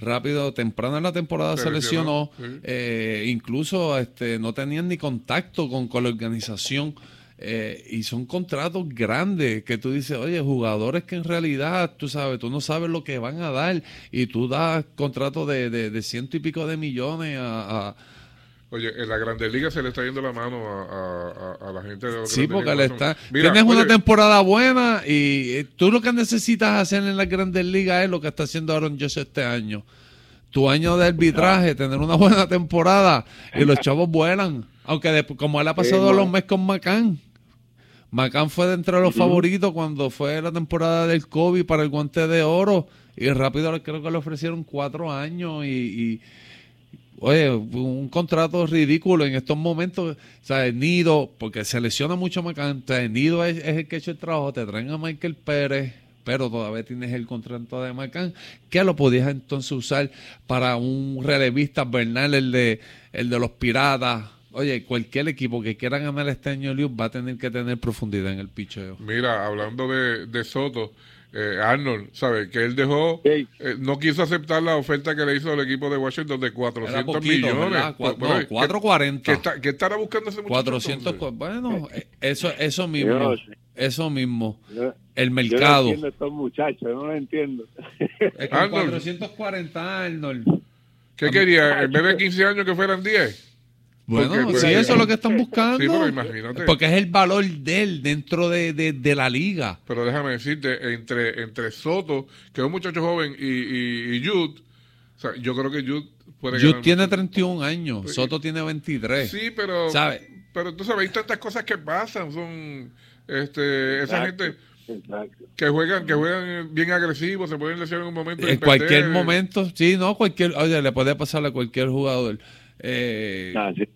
Rápido, temprano en la temporada Se se lesionó. lesionó, sí. eh, incluso este, no tenían ni contacto con, con la organización. Eh, y son contratos grandes que tú dices, oye, jugadores que en realidad, tú sabes, tú no sabes lo que van a dar y tú das contratos de, de, de ciento y pico de millones a- a, Oye, en la Grandes Ligas se le está yendo la mano a, a- a- a la gente de los Sí, porque le está. Mira, tienes una temporada buena y eh, tú lo que necesitas hacer en las grandes ligas es lo que está haciendo Aaron Judge este año. Tu año de arbitraje, tener una buena temporada y los chavos vuelan. Aunque después, como le ha pasado los meses con Macán. Macán fue de entre los favoritos cuando fue la temporada del COVID para el guante de oro y rápido creo que le ofrecieron cuatro años y, y Oye, un contrato ridículo en estos momentos. O sea, Nido, porque se lesiona mucho Macán. O sea, Nido es, es el que ha hecho el trabajo. Te traen a Michael Pérez, pero todavía tienes el contrato de Macán, que lo podías entonces usar para un relevista Bernal, el de, el de los Piratas. Oye, cualquier equipo que quiera ganar este año Liu va a tener que tener profundidad en el picheo. Mira, hablando de, de Soto, eh, Arnold, ¿sabes? Que él dejó, Sí. eh, no quiso aceptar la oferta que le hizo el equipo de Washington de 400 Era poquito, millones. ¿verdad? Cua- Pues, no, ¿qué- 440. ¿Qué, está- qué estará buscando ese muchacho? 400, entonces? cu- bueno, eh, eso, eso mismo, sé. eso mismo. Yo- El yo no mercado. entiendo a estos muchachos yo no lo entiendo Es que Arnold. 440 Arnold. ¿Qué quería? En vez de 15 años que fueran 10. Bueno, Porque, pues, sí, eso es lo que están buscando. Sí, pero imagínate. Porque es el valor de él dentro de, de- de la liga. Pero déjame decirte, entre, entre Soto, que es un muchacho joven, y, y, y Jude, o sea, yo creo que Jude puede Jude ganar tiene mucho. 31 años, Soto tiene 23. Sí, pero. ¿Sabe? Pero tú sabes, hay tantas cosas que pasan. Son. Este, esa Exacto. gente Exacto. que juegan que juegan bien agresivos, se pueden lesionar en un momento. en cualquier perder. momento, sí, no, cualquier, oye, le puede pasar a cualquier jugador. Eh, ¿eh?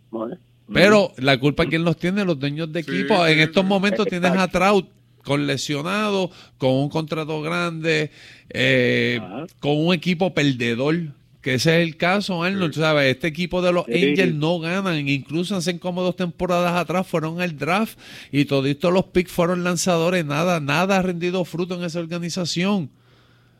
Pero la culpa quién los tiene, los dueños de equipo. sí, en estos momentos tienes a Trout con lesionado, con un contrato grande, eh, con un equipo perdedor. que ese es el caso, Arnold. ¿sabes? Este equipo de los Sí. Angels no ganan. Incluso hace como dos temporadas atrás fueron al draft y toditos los picks fueron lanzadores. Nada, nada ha rendido fruto en esa organización.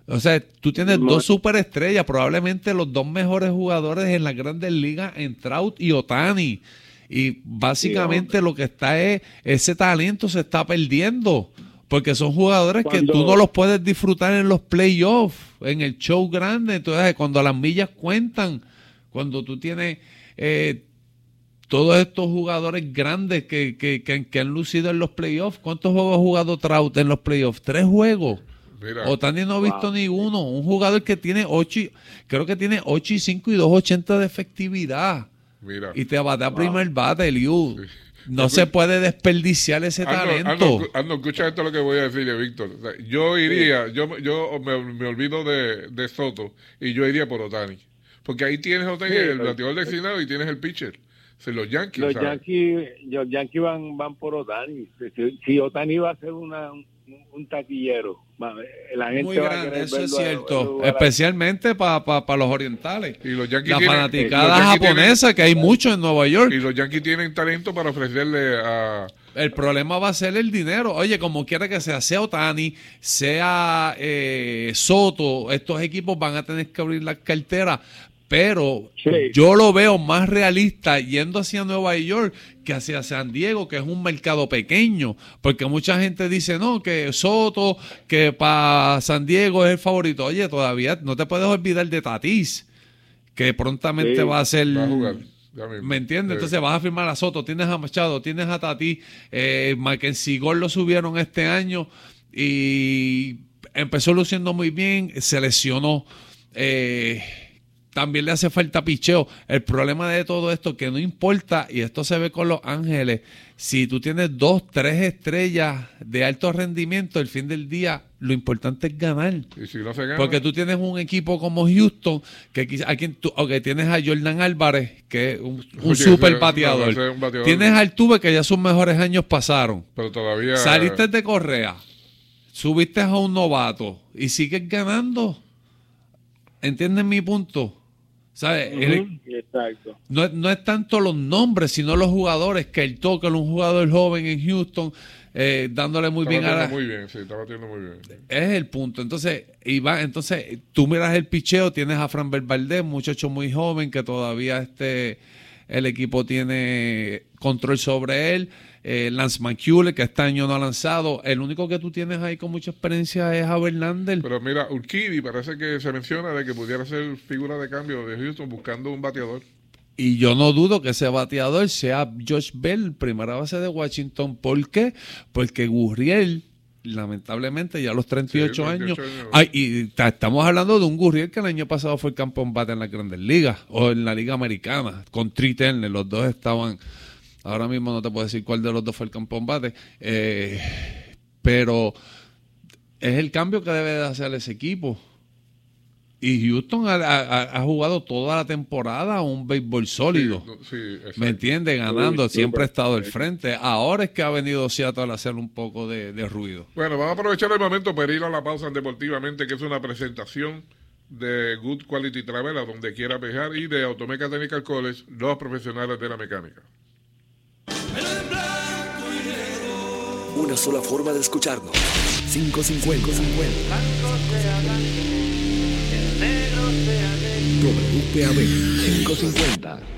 O sea, tú tienes No. dos superestrellas, probablemente los dos mejores jugadores en las grandes ligas en Trout y Otani. Y básicamente lo que está es, ese talento se está perdiendo. Porque son jugadores que tú no los puedes disfrutar en los playoffs, en el show grande. Entonces, cuando las millas cuentan, cuando tú tienes eh, todos estos jugadores grandes que, que, que- que han lucido en los playoffs. ¿Cuántos juegos ha jugado Trout en los playoffs? Tres juegos. Mira, Otani no ha visto ninguno. Un jugador que tiene 8, y- creo que tiene 8 y 5 y 2.80 de efectividad. mira. Y te bate a primer bate, Liu. No se puede desperdiciar ese Arnold, talento. Arnold, Arnold, escucha esto lo que voy a decirle, Víctor. O sea, yo iría, yo, yo me, me olvido de, de Soto y yo iría por Otani. Porque ahí tienes Otani, Sí, el bateador designado y tienes el pitcher. O sea, los Yankees, Los. Yankees, los Yankees van, van por Otani. Si, si Otani va a ser una, un, un taquillero, va, la gente Muy va a grande, eso es a- cierto. a la- Especialmente para los orientales. Y los Yankees La tienen- fanaticada japonesa, que hay mucho en Nueva York. Y los Yankees tienen talento para ofrecerle a... El problema va a ser el dinero. Oye, como quiera que sea, sea Otani, sea eh, Soto, estos equipos van a tener que abrir las carteras. Pero Sí. yo lo veo más realista yendo hacia Nueva York que hacia San Diego, que es un mercado pequeño. Porque mucha gente dice, no, que Soto, que para San Diego es el favorito. Oye, todavía no te puedes olvidar de Tatis, que prontamente Sí, va a ser... Va a jugar. ¿Me entiendes? Sí. Entonces vas a firmar a Soto, tienes a Machado, tienes a Tati, eh, Mackenzie lo subieron este año y empezó luciendo muy bien, se lesionó. Eh, también le hace falta picheo. El problema de todo esto que no importa, y esto se ve con los ángeles, si tú tienes dos, tres estrellas de alto rendimiento, el fin del día, lo importante es ganar. Y si no se gana... Porque tú tienes un equipo como Houston, que quizá- a quien tú, ok, tienes a Jordan Álvarez, que es un, un Oye, super ese- bateador. no, ese es un bateador. Tienes a Altuve, que ya sus mejores años pasaron. Pero todavía... Saliste de Correa, subiste a un novato y sigues ganando. ¿Entiendes mi punto? ¿Sabes? Exacto. no, es- no es tanto los nombres, sino los jugadores. Que el toque, un jugador joven en Houston, eh, dándole muy bien a batiendo la, muy bien, sí, está batiendo muy bien. es el punto. Entonces, Iván, entonces tú miras el picheo, tienes a Fran Valdez, muchacho muy joven que todavía este el equipo tiene control sobre él. Eh, Lance McCullers, que este año no ha lanzado. El único que tú tienes ahí con mucha experiencia es a Verlander. Pero mira, Urquidy parece que se menciona de que pudiera ser figura de cambio de Houston buscando un bateador. Y yo no dudo que ese bateador sea Josh Bell, primera base de Washington. ¿Por qué? Porque Gurriel, lamentablemente, ya a los 38, Sí, 38 años. años. Ay, y ta- estamos hablando de un Gurriel que el año pasado fue el campeón bate en las grandes ligas o en la Liga Americana, con Tri Turner. Los dos estaban. Ahora mismo no te puedo decir cuál de los dos fue el campeón bate. eh, pero es el cambio que debe de hacer ese equipo. Y Houston ha, ha- ha jugado toda la temporada un béisbol sólido. Sí, sí. ¿Me entiendes? Ganando, Uy, siempre ha estado al frente. Ahora es que ha venido Seattle a hacer un poco de, de ruido. Bueno, vamos a aprovechar el momento para ir a la pausa en Deportivamente, que es una presentación de Good Quality Travel a donde quiera viajar y de Automeca Technical College, los profesionales de la mecánica. Una sola forma de escucharnos. 550. 550. WPAB 550.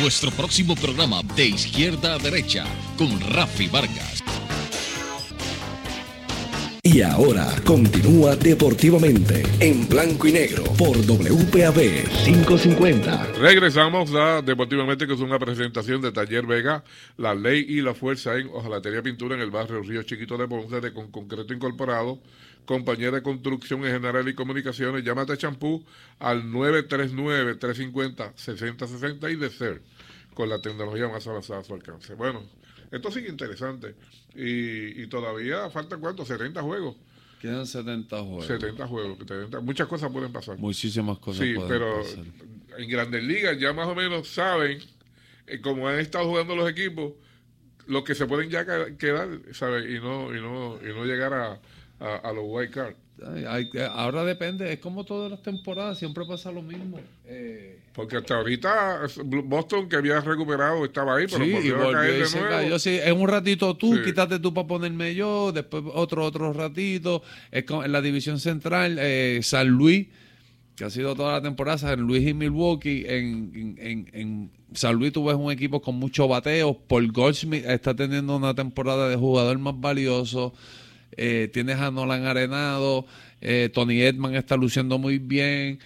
Nuestro próximo programa de izquierda a derecha con Rafi Vargas. Y ahora continúa deportivamente en blanco y negro por WPAB 550. Regresamos a Deportivamente, que es una presentación de Taller Vega, La Ley y la Fuerza en Ojalatería Pintura en el barrio Río Chiquito de Ponce, de con concreto incorporado, compañía de construcción en general y comunicaciones. Llámate a Champú al 939-350-6060 y de ser con la tecnología más avanzada a su alcance. Bueno, esto sigue interesante. Y, y todavía faltan cuánto, 70 juegos. Quedan 70 juegos. 70 juegos. 70. Muchas cosas pueden pasar. Muchísimas cosas Sí, pueden pero pasar. en grandes ligas ya más o menos saben, eh, como han estado jugando los equipos, los que se pueden ya quedar, ¿sabes? Y no, y no, y no llegar a, a, a los white cards. Hay- eh, ahora depende, es como todas las temporadas, siempre pasa lo mismo. Eh, Porque hasta ahorita Boston, que había recuperado, estaba ahí, pero sí, y volvió a volvió caer y de nuevo. cayó. Sí, en un ratito tú, Sí. quítate tú para ponerme yo, después otro, otro ratito. Es como en la división central, eh, San Luis, que ha sido toda la temporada, San Luis y Milwaukee. En, en, en- en San Luis tú ves un equipo con mucho bateo. Paul Goldschmidt está teniendo una temporada de jugador más valioso. Eh, tienes a Nolan Arenado. eh, Tony Edman está luciendo muy bien.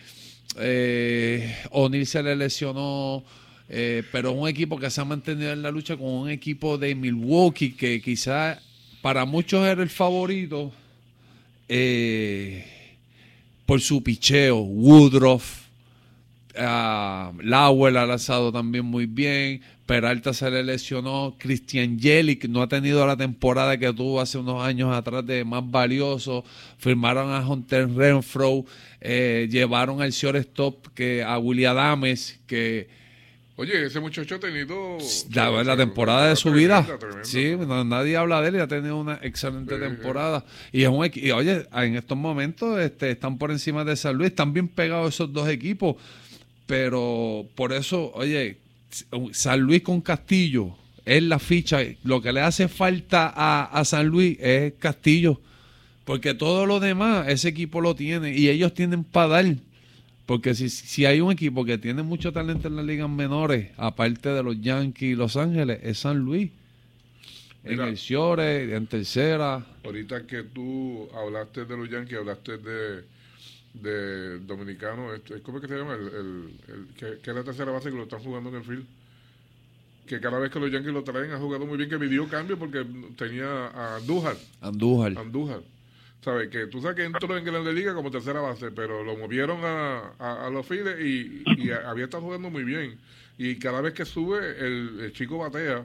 Eh, O'Neill se le lesionó. pero es un equipo que se ha mantenido en la lucha con un equipo de Milwaukee que quizás para muchos era el favorito por su picheo. Woodruff, ah, Lauer ha lanzado también muy bien. Peralta se le lesionó. Christian Jelic no ha tenido la temporada que tuvo hace unos años atrás de más valioso. Firmaron a Hunter Renfro. eh, llevaron al shortstop que a William Adames, que Oye, ese muchacho ha tenido... la, la temporada de su vida. Tremenda. Sí, no- nadie habla de él y ha tenido una excelente Sí, temporada. Y es un y oye, en estos momentos este, están por encima de San Luis, están bien pegados esos dos equipos. Pero por eso, oye, San Luis con Castillo es la ficha. Lo que le hace falta a, a San Luis es Castillo. Porque todo lo demás, ese equipo lo tiene y ellos tienen para dar. Porque si, si hay un equipo que tiene mucho talento en las ligas menores, aparte de los Yankees y Los Ángeles, es San Luis. En el Ciore, en tercera. Ahorita que tú hablaste de los Yankees, hablaste de, de Dominicano, este, ¿cómo es que se llama? El, el- el- que, que es la tercera base que lo están jugando en el field. Que cada vez que los Yankees lo traen ha jugado muy bien, que midió cambio porque tenía a Andújar. Andújar. Andújar. ¿Sabes? Que tú sabes que entró en Grande Liga como tercera base, pero lo movieron a, a, a los files y, y había estado jugando muy bien. Y cada vez que sube, el, el chico batea,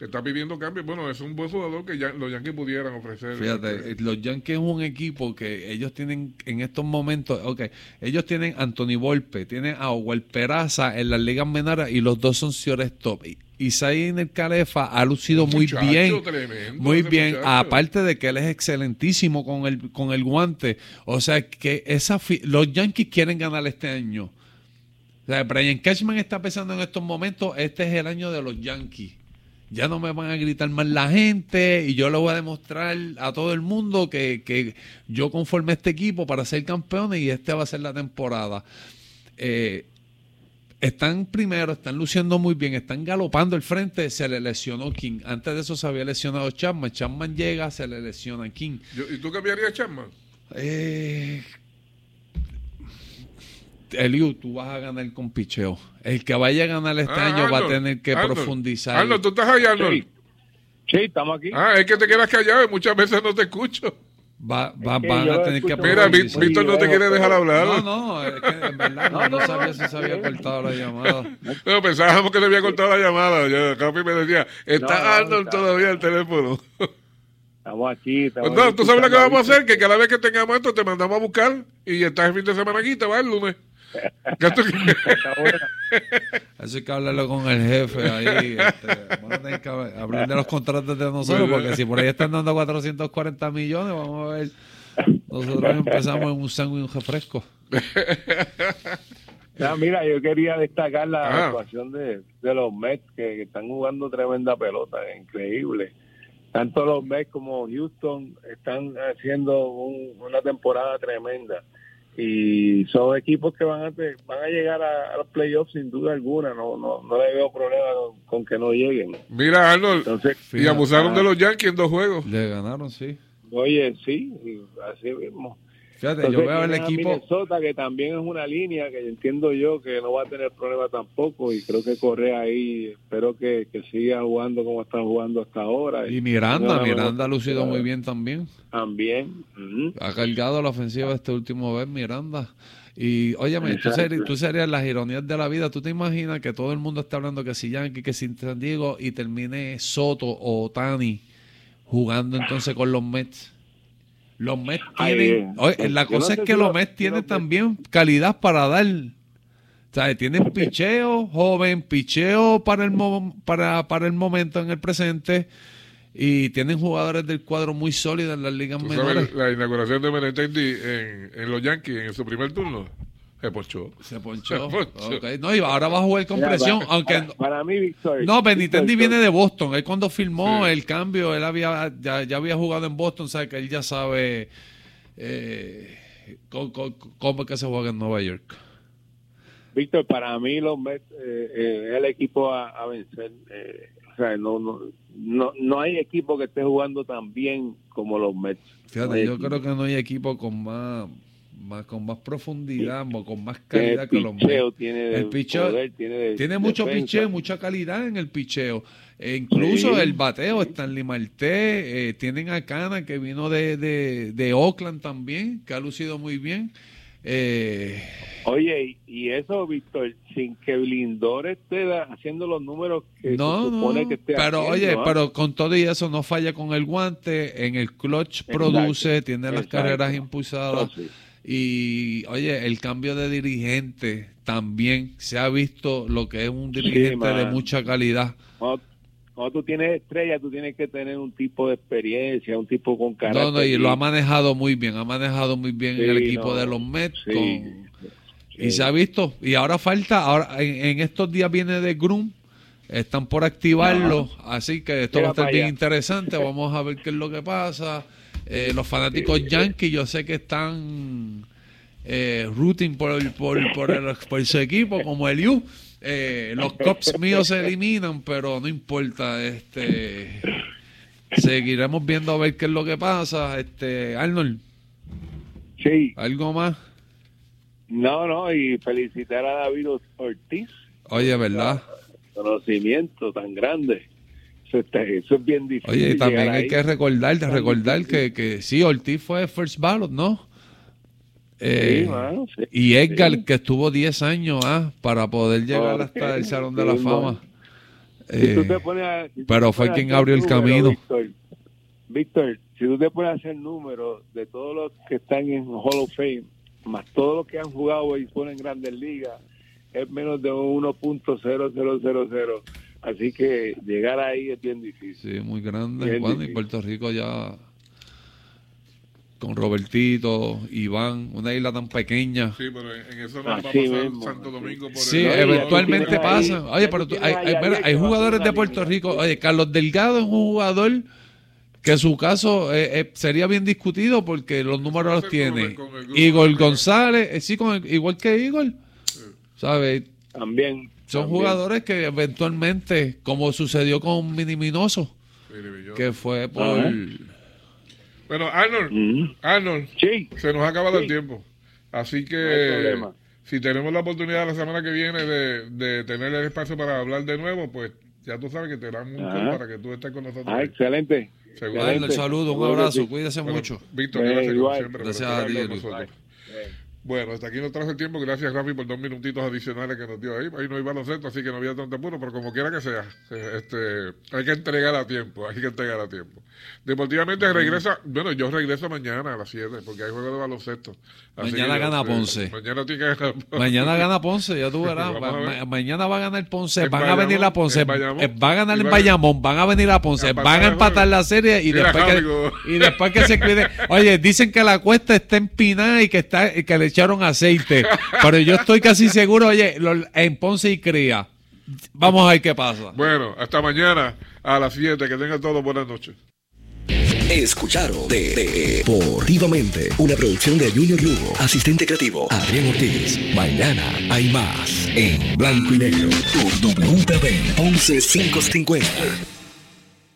está pidiendo cambio. Bueno, es un buen jugador que ya, los Yankees pudieran ofrecer. Fíjate, eh, los Yankees es un equipo que ellos tienen en estos momentos, ok, ellos tienen a Anthony Volpe, tienen a Oguel Peraza en las ligas menores y los dos son top. Isai en el Calefa ha lucido muy Muchacho bien, tremendo muy bien, muchacho. aparte de que él es excelentísimo con el, con el guante. O sea, que esa los Yankees quieren ganar este año. O sea, Brian Cashman está pensando en estos momentos, este es el año de los Yankees. Ya no me van a gritar más la gente y yo le voy a demostrar a todo el mundo que, que yo conforme este equipo para ser campeones y esta va a ser la temporada. Eh, están primero, están luciendo muy bien, están galopando el frente, se le lesionó King. Antes de eso se había lesionado Chapman. Chapman llega, se le lesiona King. ¿Y tú cambiarías a Chapman? Eh, Eliu, tú vas a ganar con picheo. El que vaya a ganar este Ah, año va a tener que Arnold. profundizar. Arnold, tú estás ahí, Arnold. Sí. Sí, estamos aquí. Ah, es que te quedas callado y muchas veces no te escucho. Va- va- que van a tener que Mira, Víctor no te quiere dejar hablar. No, no, es que en verdad no, no sabía si se había cortado la llamada. No, pensábamos que le había cortado la llamada. Yo, Capi me decía, está No, no, Arnold está- todavía al teléfono. Estamos aquí. Estamos no, aquí tú sabes lo que vamos a hacer, que cada vez que tengamos esto te mandamos a buscar y estás el fin de semana aquí, te vas el lunes. ¿Qué tú- Está buena. *laughs* Eso hay que hablarlo con el jefe ahí. Este, vamos a tener que hablar de los contratos de nosotros, porque si por ahí están dando 440 millones, vamos a ver. Nosotros empezamos en un sándwich y un refresco. *laughs* Ah, mira, yo quería destacar la Ah. actuación de, de los Mets, que, que están jugando tremenda pelota, increíble. Tanto los Mets como Houston están haciendo un- una temporada tremenda. Y son equipos que van a, van a llegar a, a los playoffs sin duda alguna. No, no, no le veo problema con, con que no lleguen. Mira, Arnold, Entonces, y abusaron ah, de los Yankees en dos juegos. Le ganaron, sí. Oye, sí, así mismo. Fíjate, Entonces, yo veo el equipo. Minnesota, que también es una línea que entiendo yo que no va a tener problema tampoco. Y creo que Correa ahí, espero que, que siga jugando como está jugando hasta ahora. Y Miranda, No, Miranda ha lucido muy bien también. También. ujú. Ha cargado la ofensiva este último vez, Miranda. Y óyeme, tú, serías, tú serías las ironías de la vida. ¿Tú te imaginas que todo el mundo está hablando que si Yankee, que si San Diego y termine Soto o Tani jugando entonces con los Mets? Los Mets tienen... eh, oye, la yo no cosa sé es que si los Mets si tienen también calidad para dar... O sea, tienen *laughs* picheo joven, picheo para el, mo- para, para el momento en el presente y tienen jugadores del cuadro muy sólidos en las ligas menores. sabes, la inauguración de Benintendi en, en los Yankees en su primer turno se ponchó. Se ponchó. Se ponchó. Ok. No, y ahora va a jugar con presión, para, aunque... para, para mí, Víctor. No, Benintendi Víctor, viene de Boston. Él cuando firmó Sí. el cambio, él había ya, ya había jugado en Boston, sabe que él ya sabe eh, cómo, cómo- cómo es que se juega en Nueva York. Víctor, para mí los Mets eh, eh, es el equipo a, a vencer. Eh, o sea, no, no, no, no hay equipo que esté jugando tan bien como los Mets. Fíjate, yo equipo. creo que no hay equipo con más, más con más profundidad, con más calidad que los Mets. tiene El picheo- poder, tiene, de Tiene mucho defensa. picheo, mucha calidad en el picheo. E incluso Sí. el bateo, Stanley Marte, eh, tienen a Cana que vino de, de, de Oakland también, que ha lucido muy bien. Eh, Oye, y, eso, Víctor, sin que Lindor esté haciendo los números que no, se supone no, que esté pero haciendo, oye, ¿ah? pero con todo y eso no falla con el guante, en el clutch Exacto, produce, tiene las exacto. carreras impulsadas. Y oye, el cambio de dirigente también se ha visto lo que es un dirigente de mucha calidad. Cuando, cuando tú tienes estrella, tú tienes que tener un tipo de experiencia, un tipo con carácter. No, no, y lo ha manejado muy bien, ha manejado muy bien el Sí, equipo no, de los Mets. sí, con- sí. Y se ha visto, y ahora falta, ahora en, en estos días viene de Groom, están por activarlo, así que esto va a estar bien allá. interesante, *laughs* vamos a ver qué es lo que pasa. Eh, los fanáticos yankees yo sé que están eh, rooting por, el- por, por, el- por su equipo, como el U. Eh, los Cubs míos se eliminan, pero no importa, este seguiremos viendo a ver qué es lo que pasa. Este Arnold, Sí, ¿algo más? no, no, y felicitar a David Ortiz, Oye, ¿verdad? conocimiento tan grande. Eso, está- eso es bien difícil. Oye, y también hay ahí. que recordar, recordar que, que sí, Ortiz fue first ballot, ¿no? Eh, Sí, mano, sí. y Edgar, Sí. que estuvo 10 años ah, para poder llegar hasta el Salón de la Fama. Si tú Eh, te pones a- si pero fue quien abrió el camino. Víctor, Víctor, si tú te pones a hacer números de todos los que están en Hall of Fame, más todos los que han jugado béisbol en Grandes Ligas, es menos de un 1.0000. Así que llegar ahí es bien difícil. sí, muy grande. Bien Bueno, y. Puerto Rico ya con Robertito, Iván, una isla tan pequeña. Sí, pero en, eso no va a pasar mismo, Santo sí. Domingo por Sí, el- eventualmente pasa. ahí- Oye, pero tú hay, mira, jugadores de Puerto. Rico. Oye, Carlos Delgado es un jugador que su caso eh, eh, sería bien discutido porque los números los tiene. con el grupo Igor González, eh, sí, con el- igual que Igor. ¿Sabes? También. Son también. jugadores que eventualmente, como sucedió con Miniminoso, que fue por... Ajá. Bueno, Arnold, Ujú. Arnold, Sí, se nos ha acabado el tiempo. Así que No si tenemos la oportunidad la semana que viene de, de tener el espacio para hablar de nuevo, pues ya tú sabes que te damos un call para que tú estés con nosotros. ah, excelente. Seguro. Arnold, saludos, un abrazo, cuídese Bueno, mucho. Víctor, gracias como igual. siempre. por Gracias a ti. Bueno, hasta aquí nos trajo el tiempo. Gracias, Rafi, por dos minutitos adicionales que nos dio ahí. Ahí no hay baloncesto, así que no había tanto apuro, pero como quiera que sea, este, hay que entregar a tiempo, hay que entregar a tiempo. Deportivamente regresa, bueno, yo regreso mañana a las 7, porque hay juego de baloncesto. Así Mañana que, gana eh, Ponce. Mañana tiene que ganar. Mañana gana *laughs* Ponce, ya tú verás. Ma- mañana va a ganar Ponce, En van a venir a Ponce, eh, va a ganar Y en Bayamón, van a venir a Ponce, van a empatar la serie y Mira, después, que, y después que se cuide. *laughs* Oye, dicen que la cuesta está empinada y que está que le echaron aceite, pero yo estoy casi seguro, oye, en Ponce y Cría. Vamos a ver qué pasa. Bueno, hasta mañana a las 7. Que tengan todos buenas noches. Escucharon de, de- Deportivamente, una producción de Junior Lugo, asistente creativo Adrián Ortiz. Mañana hay más en blanco y negro por WPB 11550.